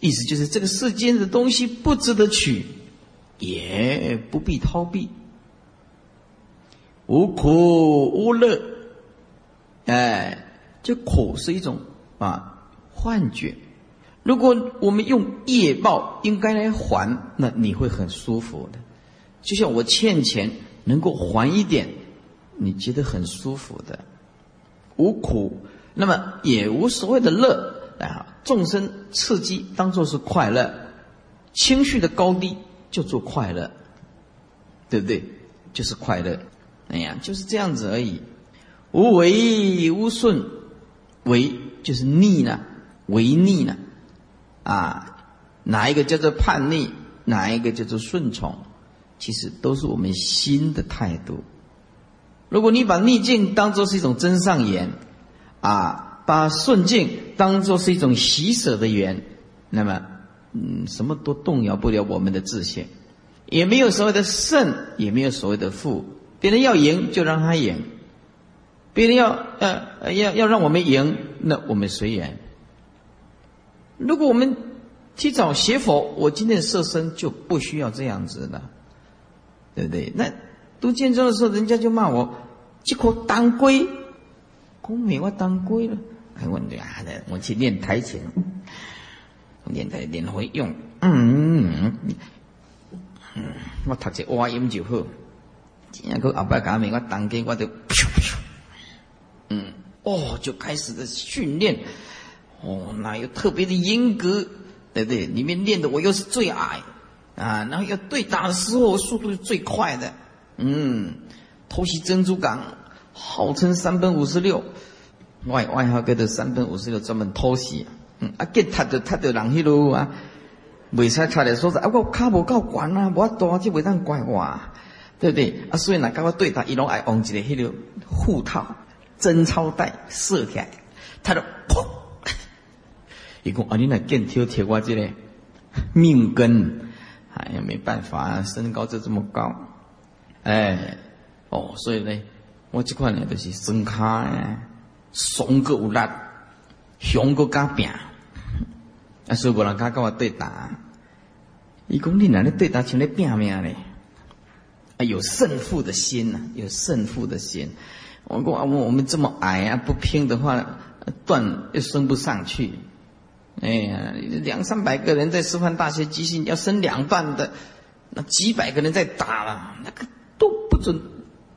意思就是，这个世间的东西不值得取，也不必逃避。无苦无乐，哎，这苦是一种啊幻觉。如果我们用业报应该来还，那你会很舒服的。就像我欠钱，能够还一点，你觉得很舒服的。无苦，那么也无所谓的乐。啊，众生刺激当做是快乐，情绪的高低就做快乐，对不对？就是快乐，哎呀，就是这样子而已。无为无顺，为就是逆呢，为逆呢，啊，哪一个叫做叛逆，哪一个叫做顺从，其实都是我们心的态度。如果你把逆境当做是一种真上言，啊。把顺境当做是一种喜舍的缘，那么，嗯，什么都动摇不了我们的自信，也没有所谓的胜，也没有所谓的负。别人要赢就让他赢，别人要呃要要让我们赢，那我们随缘。如果我们提早学佛，我今天设身就不需要这样子了，对不对？那读建中的时候，人家就骂我这口当归，公美我当归了。还问对啊？我去练台前，练台练会用。嗯嗯，我读只蛙音就好。然后阿伯讲明我当机，我就嗯哦，就开始的训练。哦，那又特别的严格，对不对？里面练的我又是最矮啊，然后要对打的时候速度是最快的。嗯，偷袭珍珠港，号称三分五十六。外外号叫做三分五十六专门偷袭，嗯，啊，吉他就他就人迄路啊，未使踢来说说啊，我脚无够悬啊，无大就袂当怪我，对不对？啊，所以若甲我对打，伊拢爱用一个迄个护套、贞操带射起来，他就砰！伊讲啊，你若剑挑贴我这个命根，哎呀，没办法，身高就这么高，哎，哦，所以呢，我这款呢就是身卡。怂个有力，雄个敢拼，啊！所以无人敢跟我对打。伊讲你哪里对打像咧拼命咧？啊，有胜负的心呐，有胜负的心。我讲啊，我我们这么矮啊，不拼的话，段又升不上去。哎呀，两三百个人在师范大学集训，要升两段的，那几百个人在打了，那个都不准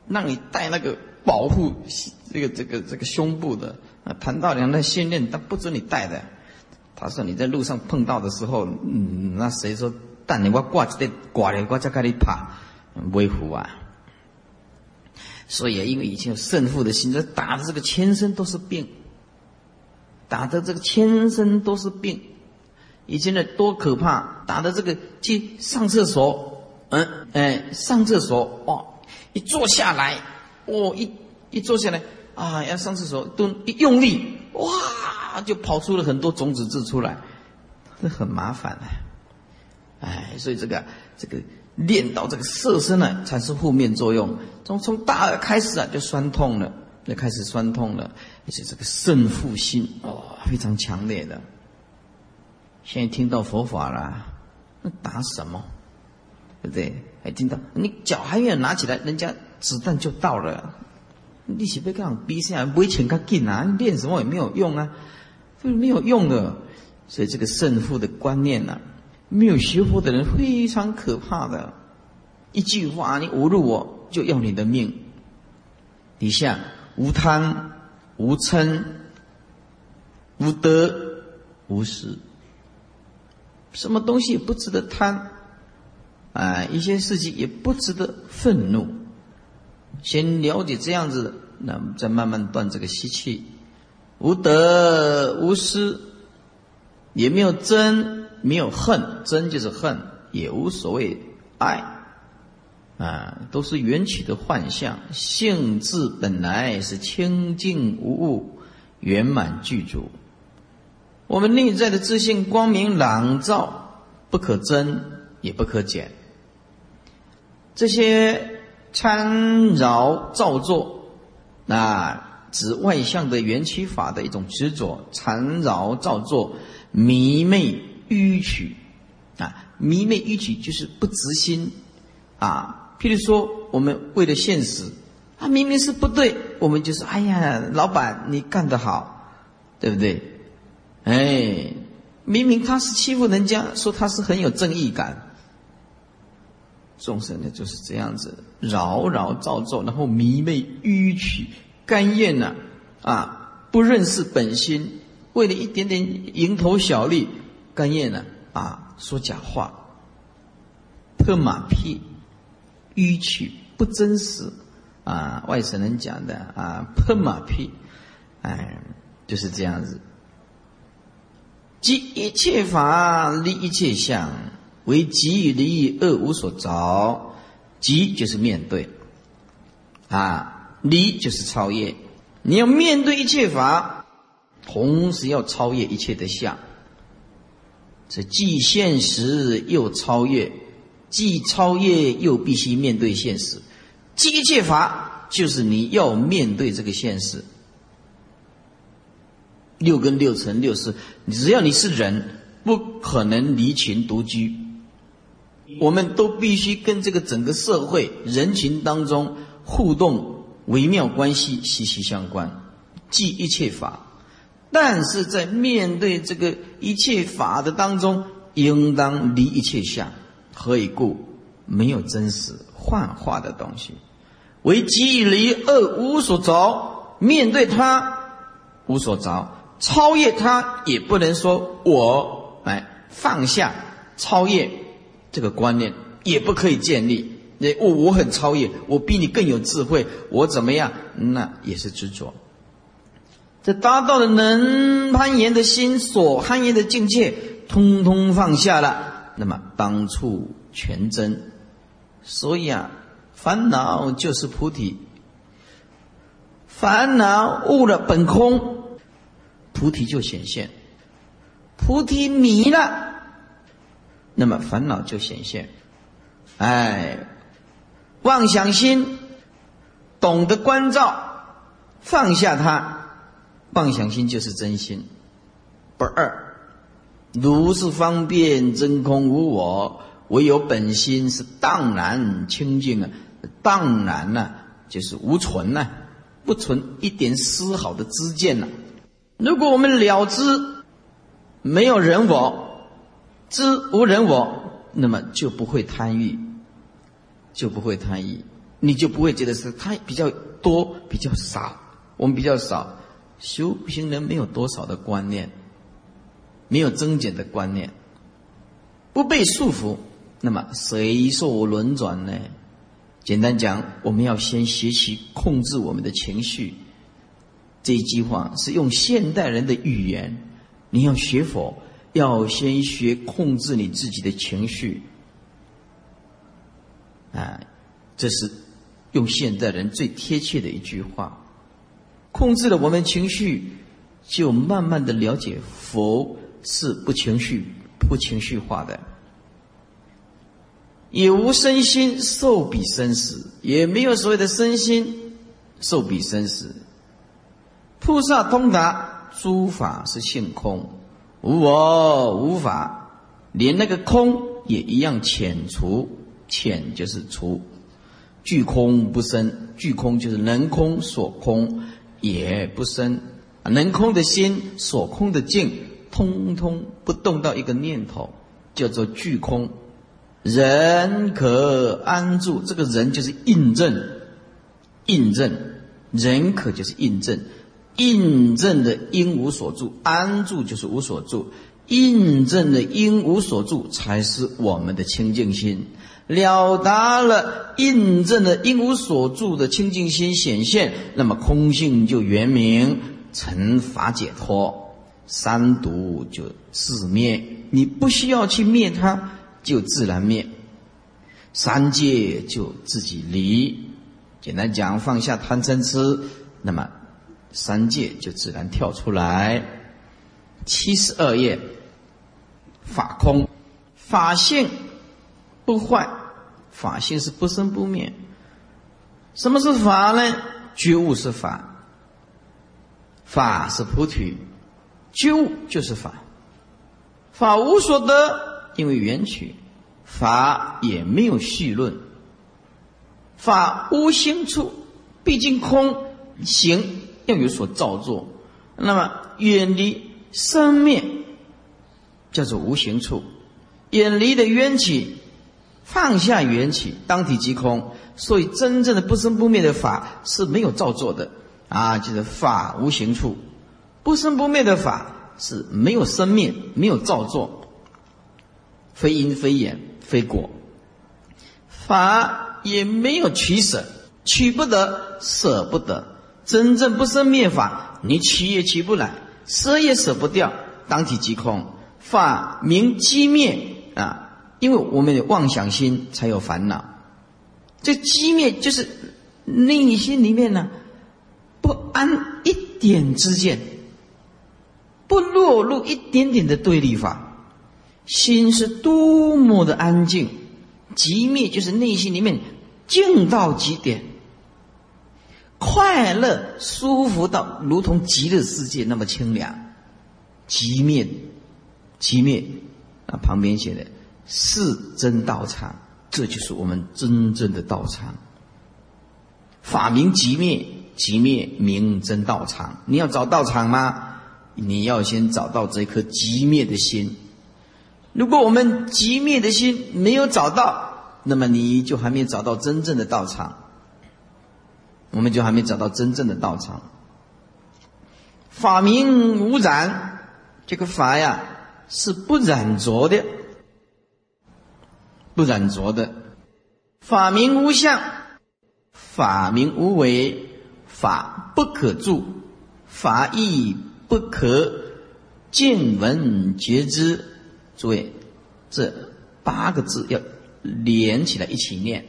让你带那个。保护这个这个这个胸部的啊，谭道良的训练，他不准你带的。他说你在路上碰到的时候，嗯，那谁说但你我挂起来挂来，我再跟你爬，威服啊。所以啊，因为以前有胜负的心，这打的这个全身都是病，打的这个全身都是病。以前的多可怕，打的这个去上厕所，嗯，哎，上厕所哦，一坐下来。哦，一一坐下来啊，要上厕所，蹲一用力，哇，就跑出了很多种子字出来，这很麻烦的。哎，所以这个这个练到这个色身呢，产生负面作用。从从大耳开始啊，就酸痛了，就开始酸痛了，而且这个胜负心哦，非常强烈的。现在听到佛法了，那打什么？对不对？还听到你脚还没有拿起来，人家。子弹就到了，你是被这样逼下来，没钱他进啊，练什么也没有用啊，就是没有用的。所以这个胜负的观念呢，没有学佛的人非常可怕的。一句话，你侮辱我，就要你的命。底下无贪、无嗔、无得、无失，什么东西也不值得贪，啊，一些事情也不值得愤怒。先了解这样子，那再慢慢断这个习气。无得无失，也没有憎，没有恨，憎就是恨，也无所谓爱，啊，都是缘起的幻象。性质本来是清净无物，圆满具足。我们内在的自信光明朗照，不可增，也不可减。这些。参扰造作，那指外向的缘起法的一种执着，缠绕造作，迷昧迂曲，啊，迷昧迂曲就是不执心，啊，譬如说我们为了现实，啊，明明是不对，我们就说，哎呀，老板你干得好，对不对？哎，明明他是欺负人家，说他是很有正义感。众生呢就是这样子扰扰造作，然后迷昧迂曲甘愿呢啊，不认识本心，为了一点点蝇头小利，甘愿呢啊说假话，拍马屁，迂曲不真实啊，外省人讲的啊拍马屁，哎就是这样子，即一切法离一切相。为己与离恶无所着，己就是面对，啊，离就是超越。你要面对一切法，同时要超越一切的相。这既现实又超越，既超越又必须面对现实。即一切法就是你要面对这个现实。六根六尘六识，只要你是人，不可能离群独居。我们都必须跟这个整个社会人群当中互动微妙关系息息相关，即一切法。但是在面对这个一切法的当中，应当离一切相。何以故？没有真实幻化的东西，为即离恶无所着。面对它无所着，超越它也不能说我来放下超越。这个观念也不可以建立。那我我很超越，我比你更有智慧，我怎么样？那也是执着。这达到了能攀岩的心所攀岩的境界，通通放下了，那么当处全真。所以啊，烦恼就是菩提，烦恼悟了本空，菩提就显现。菩提迷了，那么烦恼就显现。哎，妄想心懂得关照，放下它，妄想心就是真心。不二，如是方便真空无我，唯有本心是荡然清净啊！荡然呢，就是无存呐，不存一点丝毫的知见呐。如果我们了知没有人我，知无人我，那么就不会贪欲。就不会贪欲，你就不会觉得是他比较多，比较少。我们比较少，修行人没有多少的观念，没有增减的观念，不被束缚，那么谁受轮转呢？简单讲，我们要先学习控制我们的情绪。这一句话是用现代人的语言，你要学佛，要先学控制你自己的情绪。啊，这是用现代人最贴切的一句话。控制了我们情绪，就慢慢的了解佛是不情绪、不情绪化的，也无身心受彼生死，也没有所谓的身心受彼生死。菩萨通达诸法是性空，无我无法，连那个空也一样遣除。浅就是除，具空不生，具空就是能空所空也不生，能空的心所空的境，通通不动到一个念头，叫做具空。人可安住，这个人就是印证，印证，人可就是印证，印证的因无所住，安住就是无所住，印证的因无所住才是我们的清净心。了达了，印证的因无所住的清净心显现，那么空性就圆明，成法解脱，三毒就自灭。你不需要去灭它，就自然灭。三界就自己离。简单讲，放下贪嗔痴，那么三界就自然跳出来。七十二页，法空，法性。不坏，法性是不生不灭。什么是法呢？觉悟是法，法是菩提，觉悟就是法。法无所得，因为缘起；法也没有序论。法无形处，毕竟空行要有所造作。那么远离生灭，叫做无形处；远离的缘起。放下缘起，当体即空，所以真正的不生不灭的法是没有造作的啊，就是法无形处，不生不灭的法是没有生灭，没有造作，非因非缘非果，法也没有取舍，取不得，舍不得。真正不生灭法，你取也取不来，舍也舍不掉，当体即空，法明机灭啊。因为我们有妄想心才有烦恼，这机灭就是内心里面呢不安一点之见，不落入一点点的对立法，心是多么的安静，极灭就是内心里面静到极点，快乐舒服到如同极乐世界那么清凉，极灭，极灭啊旁边写的。是真道场，这就是我们真正的道场。法名极灭，极灭名真道场。你要找道场吗？你要先找到这颗极灭的心。如果我们极灭的心没有找到，那么你就还没找到真正的道场。我们就还没找到真正的道场。法明无染，这个法呀是不染浊的。不染浊的法名无相，法名无为，法不可住，法亦不可见闻觉知。诸位，这八个字要连起来一起念，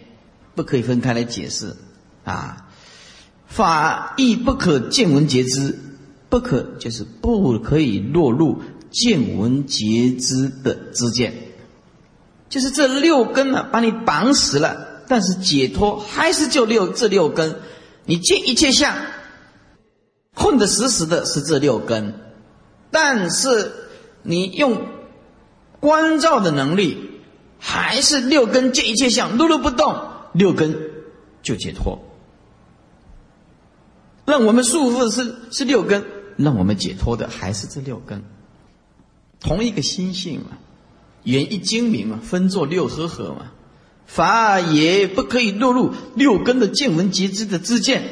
不可以分开来解释啊。法亦不可见闻觉知，不可就是不可以落入见闻觉知的知见，就是这六根呢，把你绑死了，但是解脱还是就六这六根，你见一切相。困得死死的是这六根，但是你用关照的能力，还是六根见一切相，碌碌不动，六根就解脱。让我们束缚的是是六根，让我们解脱的还是这六根。同一个心性嘛，言一精明嘛，分作六合合嘛，法也不可以落入六根的见闻觉知的知见，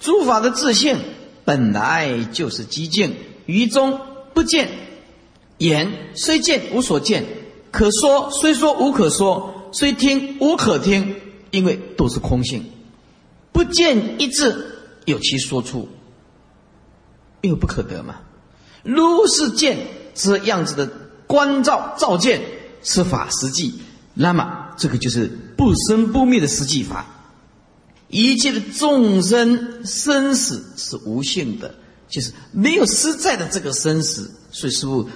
诸法的自性。本来就是寂静，于中不见言，虽见无所见，可说虽说无可说，虽听无可听，因为都是空性，不见一字有其说处，因为不可得嘛。如是见这样子的观照照见是法实际，那么这个就是不生不灭的实际法。一切的众生生死是无性的，就是没有实在的这个生死。所以师父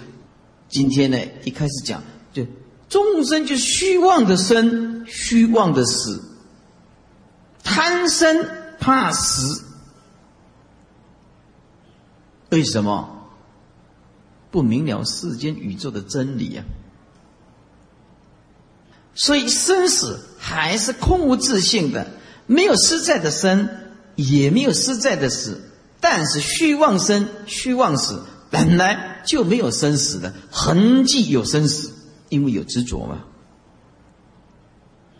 今天呢，一开始讲，就众生就虚妄的生，虚妄的死，贪生怕死。为什么不明了世间宇宙的真理呀？所以生死还是空无自性的。没有实在的生，也没有实在的死，但是虚妄生、虚妄死，本来就没有生死的痕迹，有生死，因为有执着嘛。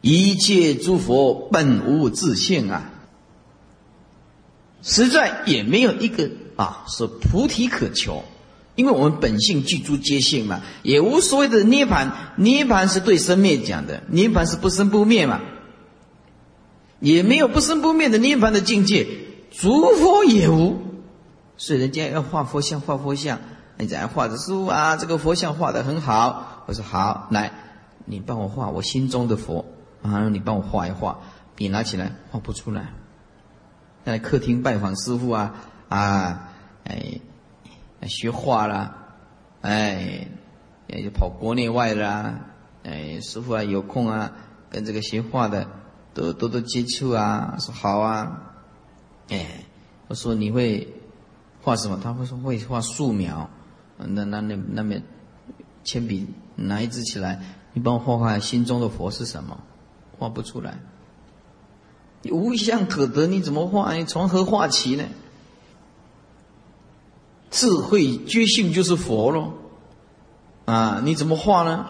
一切诸佛本无自性啊，实在也没有一个啊是菩提可求，因为我们本性具诸皆性嘛，也无所谓的涅盘，涅盘是对生灭讲的，涅盘是不生不灭嘛。也没有不生不灭的涅槃的境界，诸佛也无，所以人家要画佛像，画佛像，你怎样画的师傅啊？这个佛像画的很好，我说好，来，你帮我画我心中的佛啊，你帮我画一画，笔拿起来画不出来。在客厅拜访师傅啊啊，哎，学画啦，哎，也就跑国内外啦，哎，师傅啊有空啊，跟这个学画的。多多多接触啊，说好啊，哎，我说你会画什么？他会说会画素描，那那那那边铅笔拿一支起来，你帮我画画心中的佛是什么？画不出来，无相可得，你怎么画？你从何画起呢？智慧觉性就是佛喽，啊，你怎么画呢？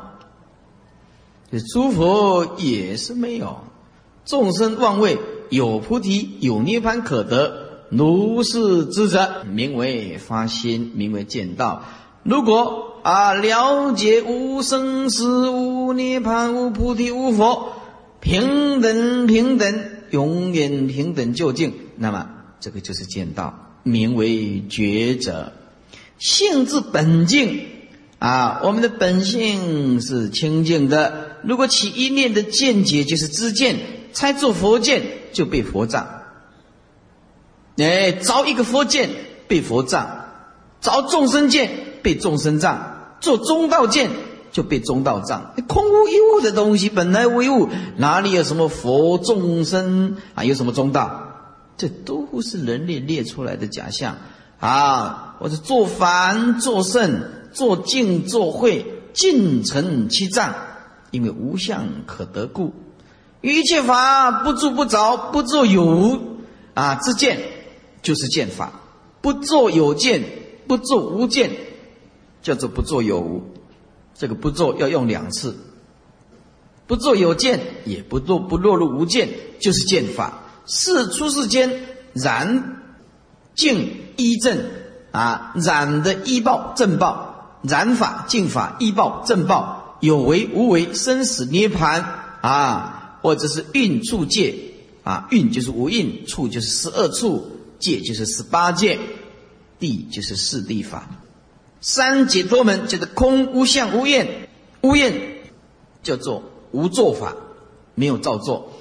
这诸佛也是没有。众生万位有菩提有涅槃可得，如是之者，名为发心，名为见道。如果啊了解无生死、无涅槃、无菩提、无佛，平等平等，永远平等究竟，那么这个就是见道，名为觉者。性质本净啊，我们的本性是清净的。如果起一念的见解，就是知见。猜做佛见就被佛障，哎，着一个佛剑被佛杖，着众生剑被众生杖，做中道剑就被中道杖。空无一物的东西本来无物，哪里有什么佛众生啊？有什么中道？这都是人类列出来的假象啊！或者做凡做圣做净做慧尽成其障，因为无相可得故。一切法不住不着，不作有无啊之见，就是见法；不作有见，不作无见，叫做不作有无。这个不作要用两次，不作有见，也不落不落入无见，就是见法。是出世间染净依正啊，染的依报正报，染法净法依报正报，有为无为，生死涅盘啊。或者是运处界啊，运就是无运，处就是十二处，界就是十八界。地就是四地法。三解脱门就是空无相无厌，无厌叫做无作法，没有造作。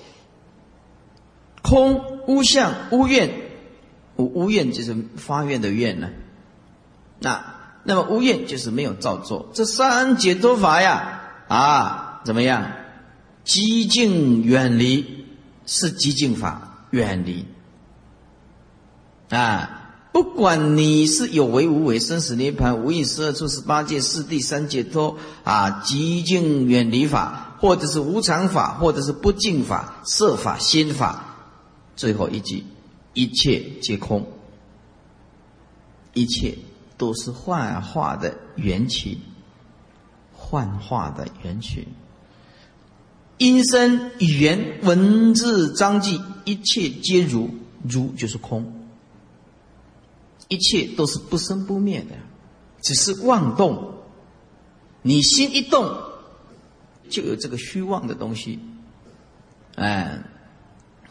空无相无愿，无无愿就是发愿的愿呢。那那么无愿就是没有造作。这三解脱法呀，啊，怎么样？极静远离是极静法，远离啊。不管你是有为无为、生死涅盘、无印十二处、十八界、四谛、三解脱啊，极静远离法，或者是无常法，或者是不净法、色法、心法，最后一句，一切皆空，一切都是幻化的缘起，幻化的缘起，音声、语言、文字、章句，一切皆如，如就是空。一切都是不生不灭的，只是妄动。你心一动，就有这个虚妄的东西。哎，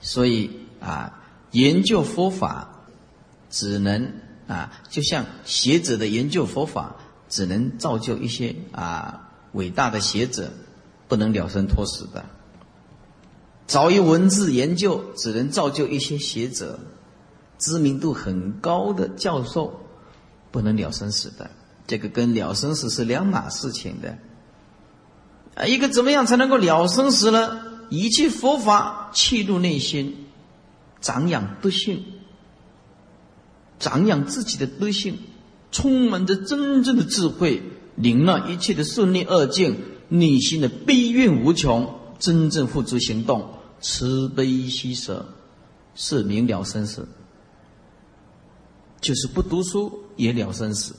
所以啊，研究佛法只能啊，就像学者的研究佛法，只能造就一些啊伟大的学者，不能了生脱死的。早于文字研究，只能造就一些学者。知名度很高的教授不能了生死的，这个跟了生死是两码事情的。啊，一个怎么样才能够了生死呢？一切佛法契入内心，长养德性，长养自己的德性，充满着真正的智慧，领了一切的顺利恶境，内心的悲怨无穷，真正付诸行动，慈悲喜舍，是明了生死。就是不读书也了生死，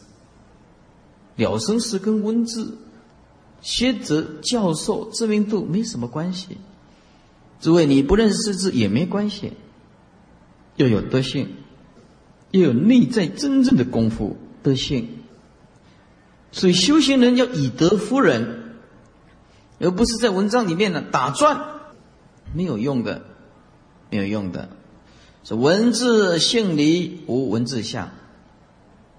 了生死跟文字、学者、教授知名度没什么关系。诸位，你不认识字也没关系，要有德性，要有内在真正的功夫德性。所以修行人要以德服人，而不是在文章里面呢打转，没有用的，没有用的。这文字性离无文字相，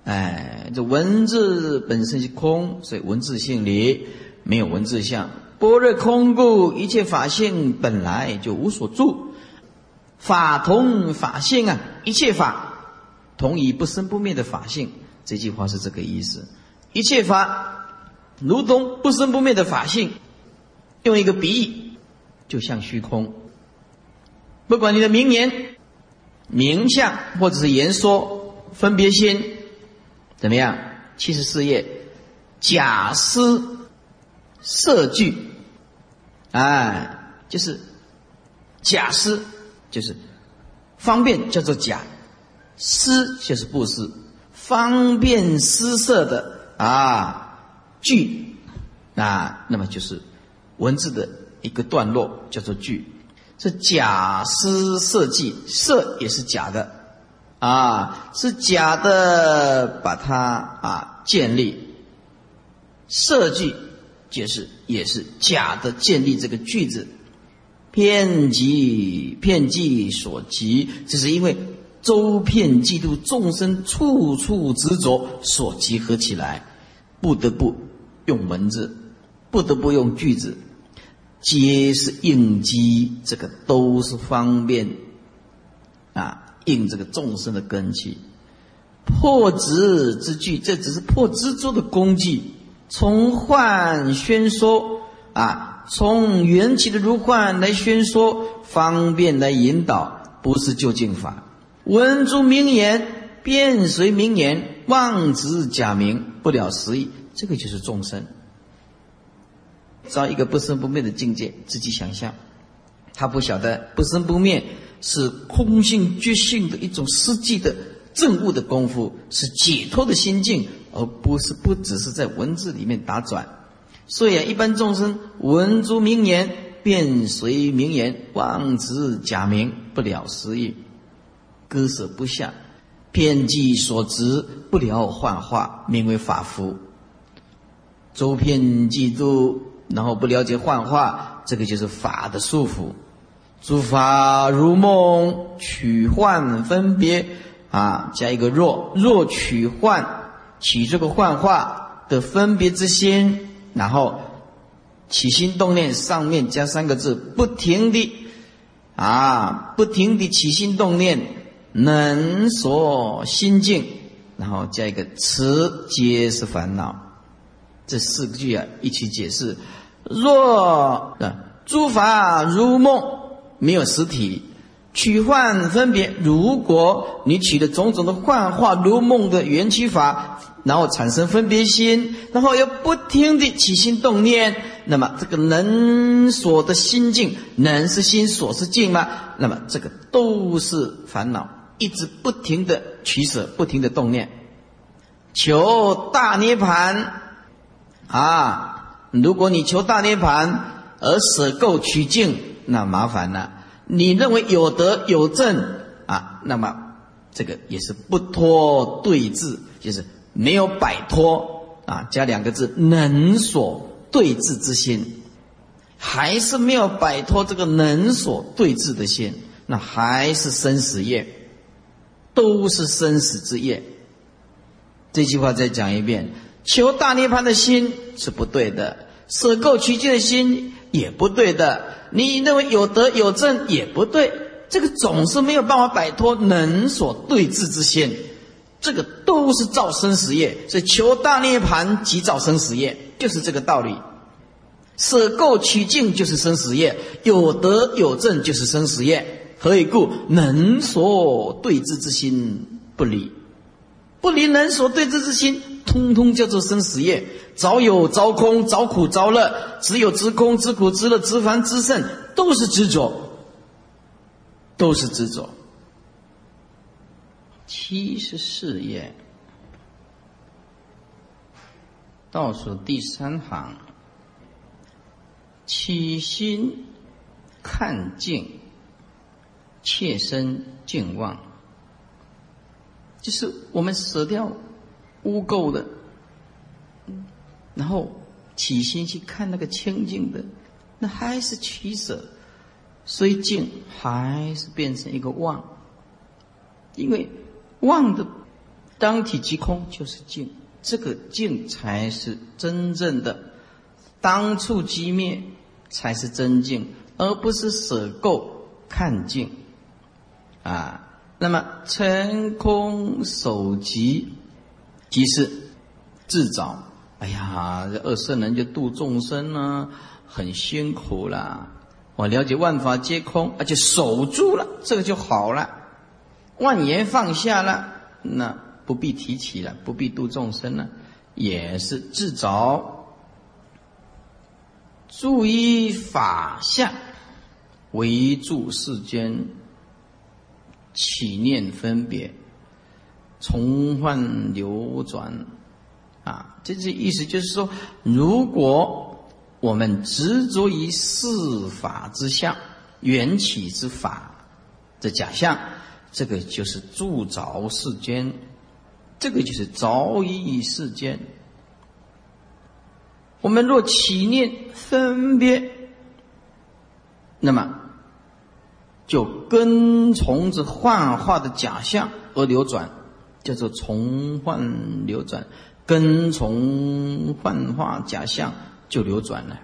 哎，这文字本身是空，所以文字性离没有文字相。般若空故，一切法性本来就无所住，法同法性啊，一切法同以不生不灭的法性。这句话是这个意思，一切法如同不生不灭的法性。用一个比喻，就像虚空，不管你的名言。名相或者是言说分别心怎么样？七十四页，假思色句，哎，就是假思，就是方便叫做假，思就是不思，方便施设的啊句啊，那么就是文字的一个段落叫做句。是假施设计，设也是假的，啊，是假的，把它啊建立，设计解释也是假的建立这个句子，片集骗计所集，这是因为周遍嫉妒众生处处执着所集合起来，不得不用文字，不得不用句子。皆是应机，这个都是方便啊，应这个众生的根基。破执之具，这只是破执着的工具。从幻宣说啊，从缘起的如幻来宣说，方便来引导，不是究竟法。闻诸名言，便随名言，妄执假名，不了实意。这个就是众生。造一个不生不灭的境界，自己想象。他不晓得不生不灭是空性觉性的一种实际的证悟的功夫，是解脱的心境，而不是不只是在文字里面打转。所以啊，一般众生闻诸名言，便随名言，妄执假名，不了实意，割舍不下，偏计所执，不了幻化，名为法夫。周遍嫉妒。然后不了解幻化，这个就是法的束缚。诸法如梦，取幻分别，啊，加一个若，若取幻，起这个幻化的分别之心，然后起心动念，上面加三个字，不停的啊，不停的起心动念，能所心境，然后加一个词皆是烦恼。这四句啊，一起解释。若诸法如梦，没有实体。取幻分别，如果你取的种种的幻化如梦的缘起法，然后产生分别心，然后又不停的起心动念，那么这个能所的心境，能是心所是境吗？那么这个都是烦恼，一直不停的取舍，不停的动念，求大涅盘啊！如果你求大涅盘而舍垢取净，那麻烦了。你认为有德有正啊？那么这个也是不脱对治，就是没有摆脱啊，加两个字能所对治之心，还是没有摆脱这个能所对治的心，那还是生死业，都是生死之业。这句话再讲一遍：求大涅槃的心是不对的，舍垢取净的心也不对的。你认为有德有正也不对，这个总是没有办法摆脱能所对治之心，这个都是造生死业，所以求大涅盘即造生死业，就是这个道理。舍垢取净就是生死业，有德有正就是生死业。何以故？能所对治之心不离，不离能所对治之心，通通叫做生死业。早有早空，早苦早乐，只有知空、知苦、知乐、知凡、知圣，都是执着，都是执着。七十四页，倒数第三行，起心看境，切身静望，就是我们舍掉污垢的。然后起心去看那个清净的，那还是取舍，虽静还是变成一个妄。因为妄的当体即空就是静，这个静才是真正的当处即灭，才是真静，而不是舍垢看静。啊，那么成空守即即是自找。哎呀，这二圣人就度众生呢，很辛苦啦。我了解万法皆空，而且守住了，这个就好了。万言放下了，那不必提起了，不必度众生了，也是自找。注意法相，唯住世间，起念分别，重换流转。啊，这这意思就是说，如果我们执着于事法之相、缘起之法的假象，这个就是铸造世间，这个就是着于世间。我们若起念分别，那么就跟从着幻化的假象而流转，叫做从幻流转。跟从幻化假象就流转了。